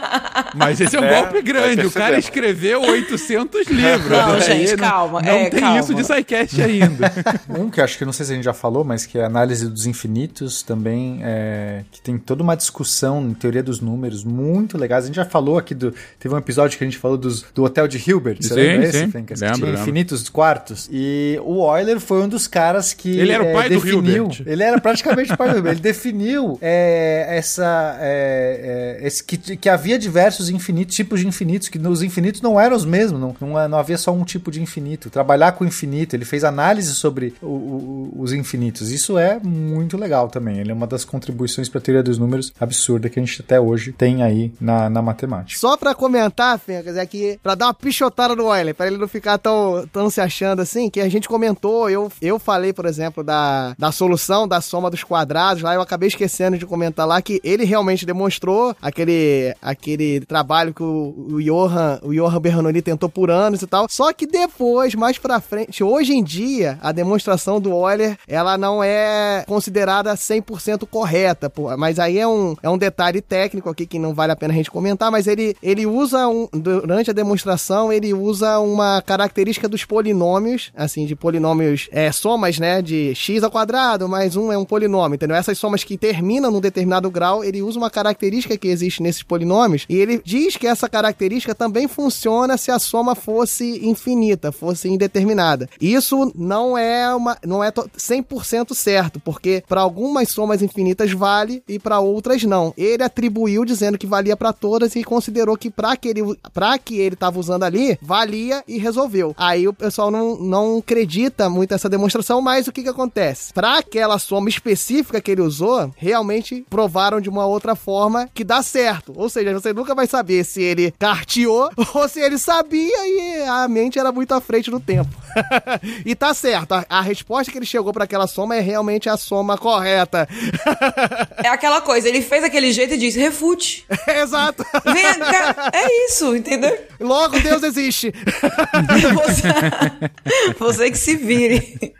Mas esse é um É, golpe grande. O cara escreveu 800 livros. Não, gente, calma, Não é, tem calma. isso de SciCast ainda. Um que eu acho que não sei se a gente já falou, mas que é a análise dos infinitos também, é, que tem toda uma discussão em teoria dos números muito legais. A já falou aqui do. Teve um episódio que a gente falou dos, do Hotel de Hilbert. Você Sim, lembra sim. esse? Que Lembro, tinha lembro. infinitos quartos. E o Euler foi um dos caras que. Ele era o é, pai do definiu, Hilbert. Ele era praticamente o pai do Hilbert. Ele definiu é, essa. é, é, esse, que, que havia diversos infinitos, tipos de infinitos, que os infinitos não eram os mesmos, não, não, não havia só um tipo de infinito. Trabalhar com o infinito, ele fez análise sobre o- o- os infinitos. Isso é muito legal também. Ele é uma das contribuições para a teoria dos números absurda que a gente até hoje tem aí na, na matemática. Só pra comentar, Fencas, é que pra dar uma pichotada no Euler, pra ele não ficar tão, tão se achando assim, que a gente comentou, eu, eu falei, por exemplo, da, da solução da soma dos quadrados, lá eu acabei esquecendo de comentar lá que ele realmente demonstrou aquele, aquele trabalho que o, o Johann, o Johann Bernoulli tentou por anos e tal, só que depois, mais pra frente, hoje em dia, a demonstração do Euler, ela não é considerada 100% correta, pô, mas aí é um, é um detalhe técnico aqui que não vale a pena a gente comentar, mas ele, ele usa, um, durante a demonstração, ele usa uma característica dos polinômios, assim, de polinômios, é, somas, né, de x ao quadrado, mais um é um polinômio, entendeu? Essas somas que terminam num determinado grau, ele usa uma característica que existe nesses polinômios, e ele diz que essa característica também funciona se a soma fosse infinita, fosse indeterminada. Isso não é uma, não é to- 100% certo, porque para algumas somas infinitas vale e para outras não. Ele atribuiu dizendo que valia para todas e considerou que para que ele para que ele estava usando ali, valia e resolveu. Aí o pessoal não, não acredita muito nessa demonstração, mas o que que acontece? Para aquela soma específica que ele usou, realmente provaram de uma outra forma que dá certo. Ou seja, você nunca vai saber se ele carteou ou se ele sabia e a mente era muito à frente do tempo. e tá certo, a, a resposta que ele chegou para aquela soma é realmente a soma correta. É aquela coisa, ele fez aquele jeito e disse, refute. Exato. Vem é isso, entendeu? Logo Deus existe. Você, você que se vire.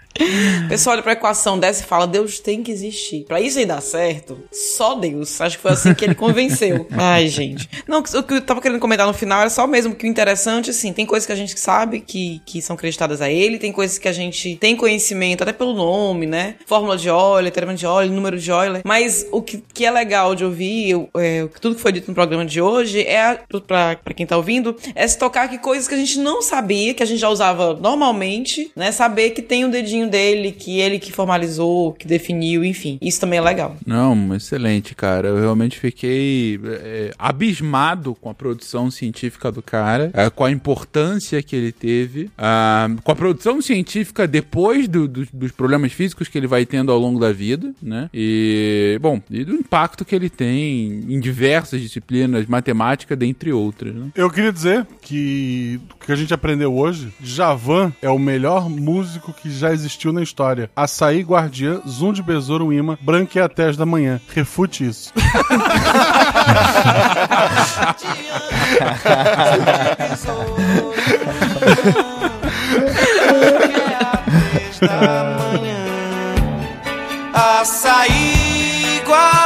O pessoal olha pra equação dessa e fala: Deus tem que existir. Pra isso aí dar certo, só Deus. Acho que foi assim que ele convenceu. Ai, gente. Não, o que eu tava querendo comentar no final era só mesmo que o interessante, assim, tem coisas que a gente sabe que, que são creditadas a ele, tem coisas que a gente tem conhecimento, até pelo nome, né? Fórmula de Euler, teorema de Euler, número de Euler. Mas o que, que é legal de ouvir, eu- é, tudo que foi dito no programa de hoje, é, pra, pra quem tá ouvindo, é se tocar que coisas que a gente não sabia, que a gente já usava normalmente, né? Saber que tem o dedinho dele, que ele que formalizou, que definiu, enfim. Isso também é legal. Não, excelente, cara. Eu realmente fiquei é, abismado com a produção científica do cara, é, com a importância que ele teve, ah, com a produção científica depois do- do- dos problemas físicos que ele vai tendo ao longo da vida, né? E, bom, e do impacto que ele tem em diversas disciplinas, matemática, dentre outras, né? Eu queria dizer que o que a gente aprendeu hoje, Javan é o melhor músico que já existiu na história. Açaí, Guardiã, Zoom de Besouro, Imã, Branqueatés da Manhã. Refute isso. Açaí, guardiã,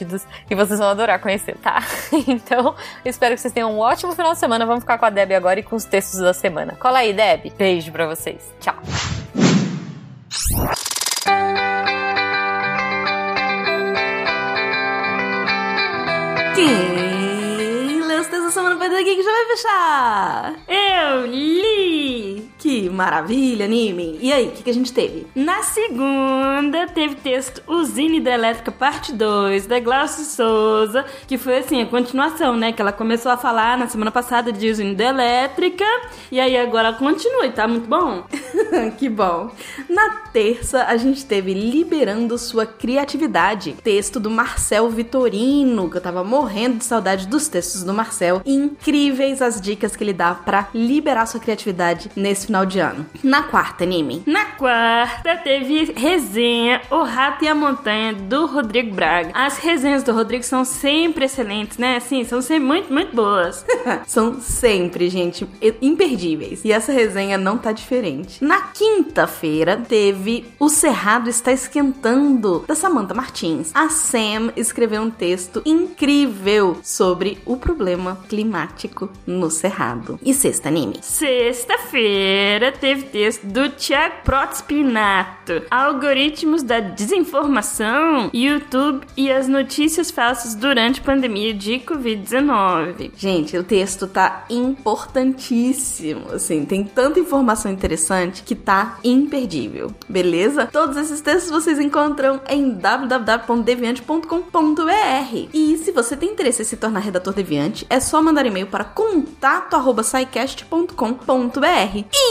divertidos e vocês vão adorar conhecer, tá? Então, espero que vocês tenham um ótimo final de semana. Vamos ficar com a Deb agora e com os textos da semana. Cola aí, Deb. Beijo para vocês. Tchau. Quem lê os textos da semana vai daqui que já vai fechar? Eu li! Que maravilha, anime! E aí, o que, que a gente teve? Na segunda, teve texto Usina Hidrelétrica Parte 2, da Glaucio Souza, que foi assim, a continuação, né? Que ela começou a falar na semana passada de usina hidrelétrica, e aí agora continua, e tá muito bom. que bom. Na terça, a gente teve Liberando Sua Criatividade, texto do Marcel Vitorino, que eu tava morrendo de saudade dos textos do Marcel. Incríveis as dicas que ele dá pra liberar sua criatividade nesse final de ano. Na quarta, anime. Na quarta, teve resenha O Rato e a Montanha, do Rodrigo Braga. As resenhas do Rodrigo são sempre excelentes, né? Assim, são sempre muito, muito boas. São sempre, gente, imperdíveis. E essa resenha não tá diferente. Na quinta-feira, teve O Cerrado Está Esquentando, da Samantha Martins. A Sam escreveu um texto incrível sobre o problema climático no Cerrado. E sexta, anime. Sexta-feira teve texto do Tiago Protspinato. Algoritmos da desinformação, YouTube e as notícias falsas durante a pandemia de Covid-19. Gente, o texto tá importantíssimo. Assim, tem tanta informação interessante que tá imperdível. Beleza? Todos esses textos vocês encontram em www.deviante.com.br. E se você tem interesse em se tornar redator deviante, é só mandar e-mail para contato@saicast.com.br. E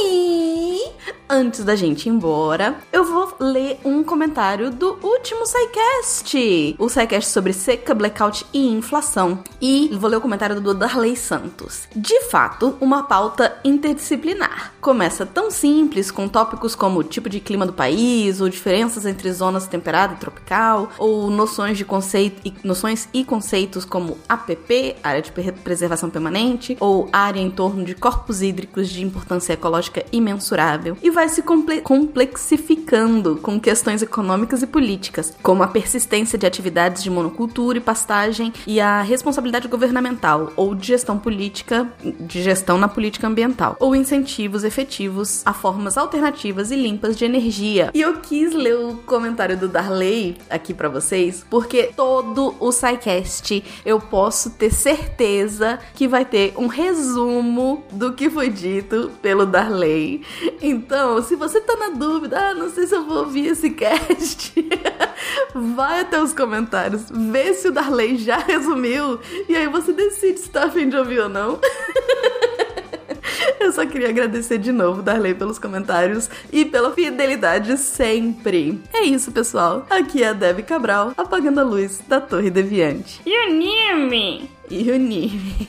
antes da gente ir embora, eu vou ler um comentário do último SciCast. O SciCast sobre seca, blackout e inflação. E vou ler o comentário do Darley Santos. De fato, uma pauta interdisciplinar. Começa tão simples, com tópicos como o tipo de clima do país, ou diferenças entre zonas temperada e tropical, ou noções de conceito e noções e conceitos como APP, área de preservação permanente, ou área em torno de corpos hídricos de importância ecológica imensurável, e vai se comple complexificando com questões econômicas e políticas, como a persistência de atividades de monocultura e pastagem e a responsabilidade governamental ou de gestão política, de gestão na política ambiental, ou incentivos efetivos a formas alternativas e limpas de energia. E eu quis ler o comentário do Darley aqui para vocês, porque todo o SciCast eu posso ter certeza que vai ter um resumo do que foi dito pelo Darley. Então, se você tá na dúvida, ah, não sei se eu vou ouvir esse cast, vai até os comentários, vê se o Darley já resumiu e aí você decide se tá afim de ouvir ou não. Eu só queria agradecer de novo, Darley, pelos comentários e pela fidelidade sempre. É isso, pessoal. Aqui é a Debbie Cabral, apagando a luz da Torre Deviante. E o Nime? E o Nime.